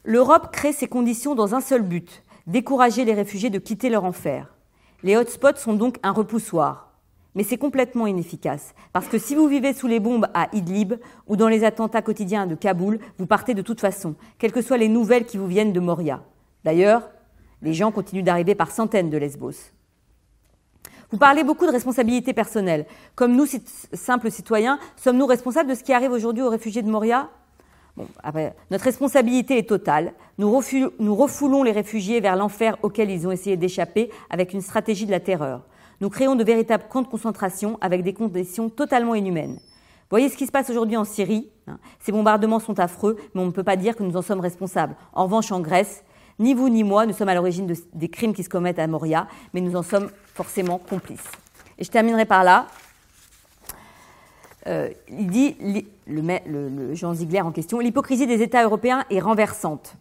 L'Europe crée ces conditions dans un seul but, décourager les réfugiés de quitter leur enfer. Les hotspots sont donc un repoussoir. Mais c'est complètement inefficace, parce que si vous vivez sous les bombes à Idlib ou dans les attentats quotidiens de Kaboul, vous partez de toute façon, quelles que soient les nouvelles qui vous viennent de Moria. D'ailleurs, les gens continuent d'arriver par centaines de Lesbos. Vous parlez beaucoup de responsabilité personnelle. Comme nous, simples citoyens, sommes-nous responsables de ce qui arrive aujourd'hui aux réfugiés de Moria? Bon, après, Notre responsabilité est totale. Nous, refoulons les réfugiés vers l'enfer auquel ils ont essayé d'échapper avec une stratégie de la terreur. Nous créons de véritables camps de concentration avec des conditions totalement inhumaines. Voyez ce qui se passe aujourd'hui en Syrie. Hein. Ces bombardements sont affreux, mais on ne peut pas dire que nous en sommes responsables. En revanche, en Grèce, ni vous ni moi ne sommes à l'origine des crimes qui se commettent à Moria, mais nous en sommes forcément complices. Et je terminerai par là. Euh, il dit, le, Jean Ziegler en question, l'hypocrisie des États européens est renversante.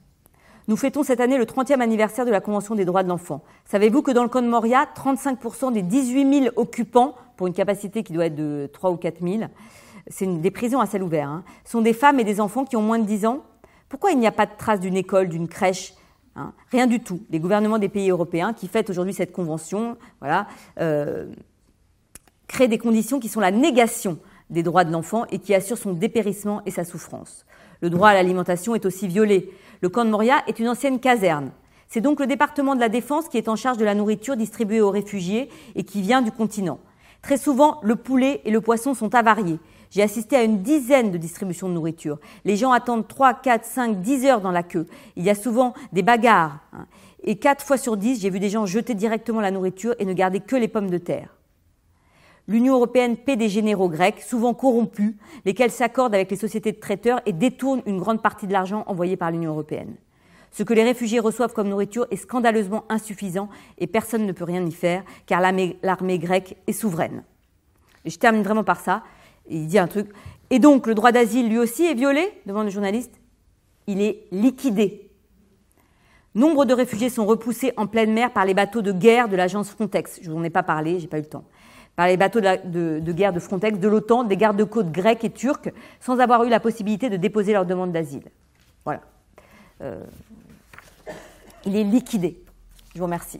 Nous fêtons cette année le 30e anniversaire de la Convention des droits de l'enfant. Savez-vous que dans le camp de Moria, 35% des 18 000 occupants, pour une capacité qui doit être de 3 ou 4 000, c'est des prisons à ciel ouvert, hein, sont des femmes et des enfants qui ont moins de 10 ans? Pourquoi il n'y a pas de trace d'une école, d'une crèche Hein? Rien du tout. Les gouvernements des pays européens qui fêtent aujourd'hui cette convention, voilà, euh, créent des conditions qui sont la négation des droits de l'enfant et qui assurent son dépérissement et sa souffrance. Le droit à l'alimentation est aussi violé. Le camp de Moria est une ancienne caserne. C'est donc le département de la Défense qui est en charge de la nourriture distribuée aux réfugiés et qui vient du continent. Très souvent, le poulet et le poisson sont avariés. J'ai assisté à une dizaine de distributions de nourriture. Les gens attendent 3, 4, 5, 10 heures dans la queue. Il y a souvent des bagarres. Hein. Et 4 fois sur 10, j'ai vu des gens jeter directement la nourriture et ne garder que les pommes de terre. L'Union européenne paie des généraux grecs, souvent corrompus, lesquels s'accordent avec les sociétés de traiteurs et détournent une grande partie de l'argent envoyé par l'Union européenne. Ce que les réfugiés reçoivent comme nourriture est scandaleusement insuffisant et personne ne peut rien y faire car l'armée grecque est souveraine. Je termine vraiment par ça il dit un truc. Et donc, le droit d'asile, lui aussi, est violé? devant le journaliste Il est liquidé. Nombre de réfugiés sont repoussés en pleine mer par les bateaux de guerre de l'agence Frontex. Je vous en ai pas parlé, j'ai pas eu le temps. Par les bateaux de, guerre de Frontex, de l'OTAN, des gardes-côtes grecs et turcs, sans avoir eu la possibilité de déposer leur demande d'asile. Voilà. Euh, il est liquidé. Je vous remercie.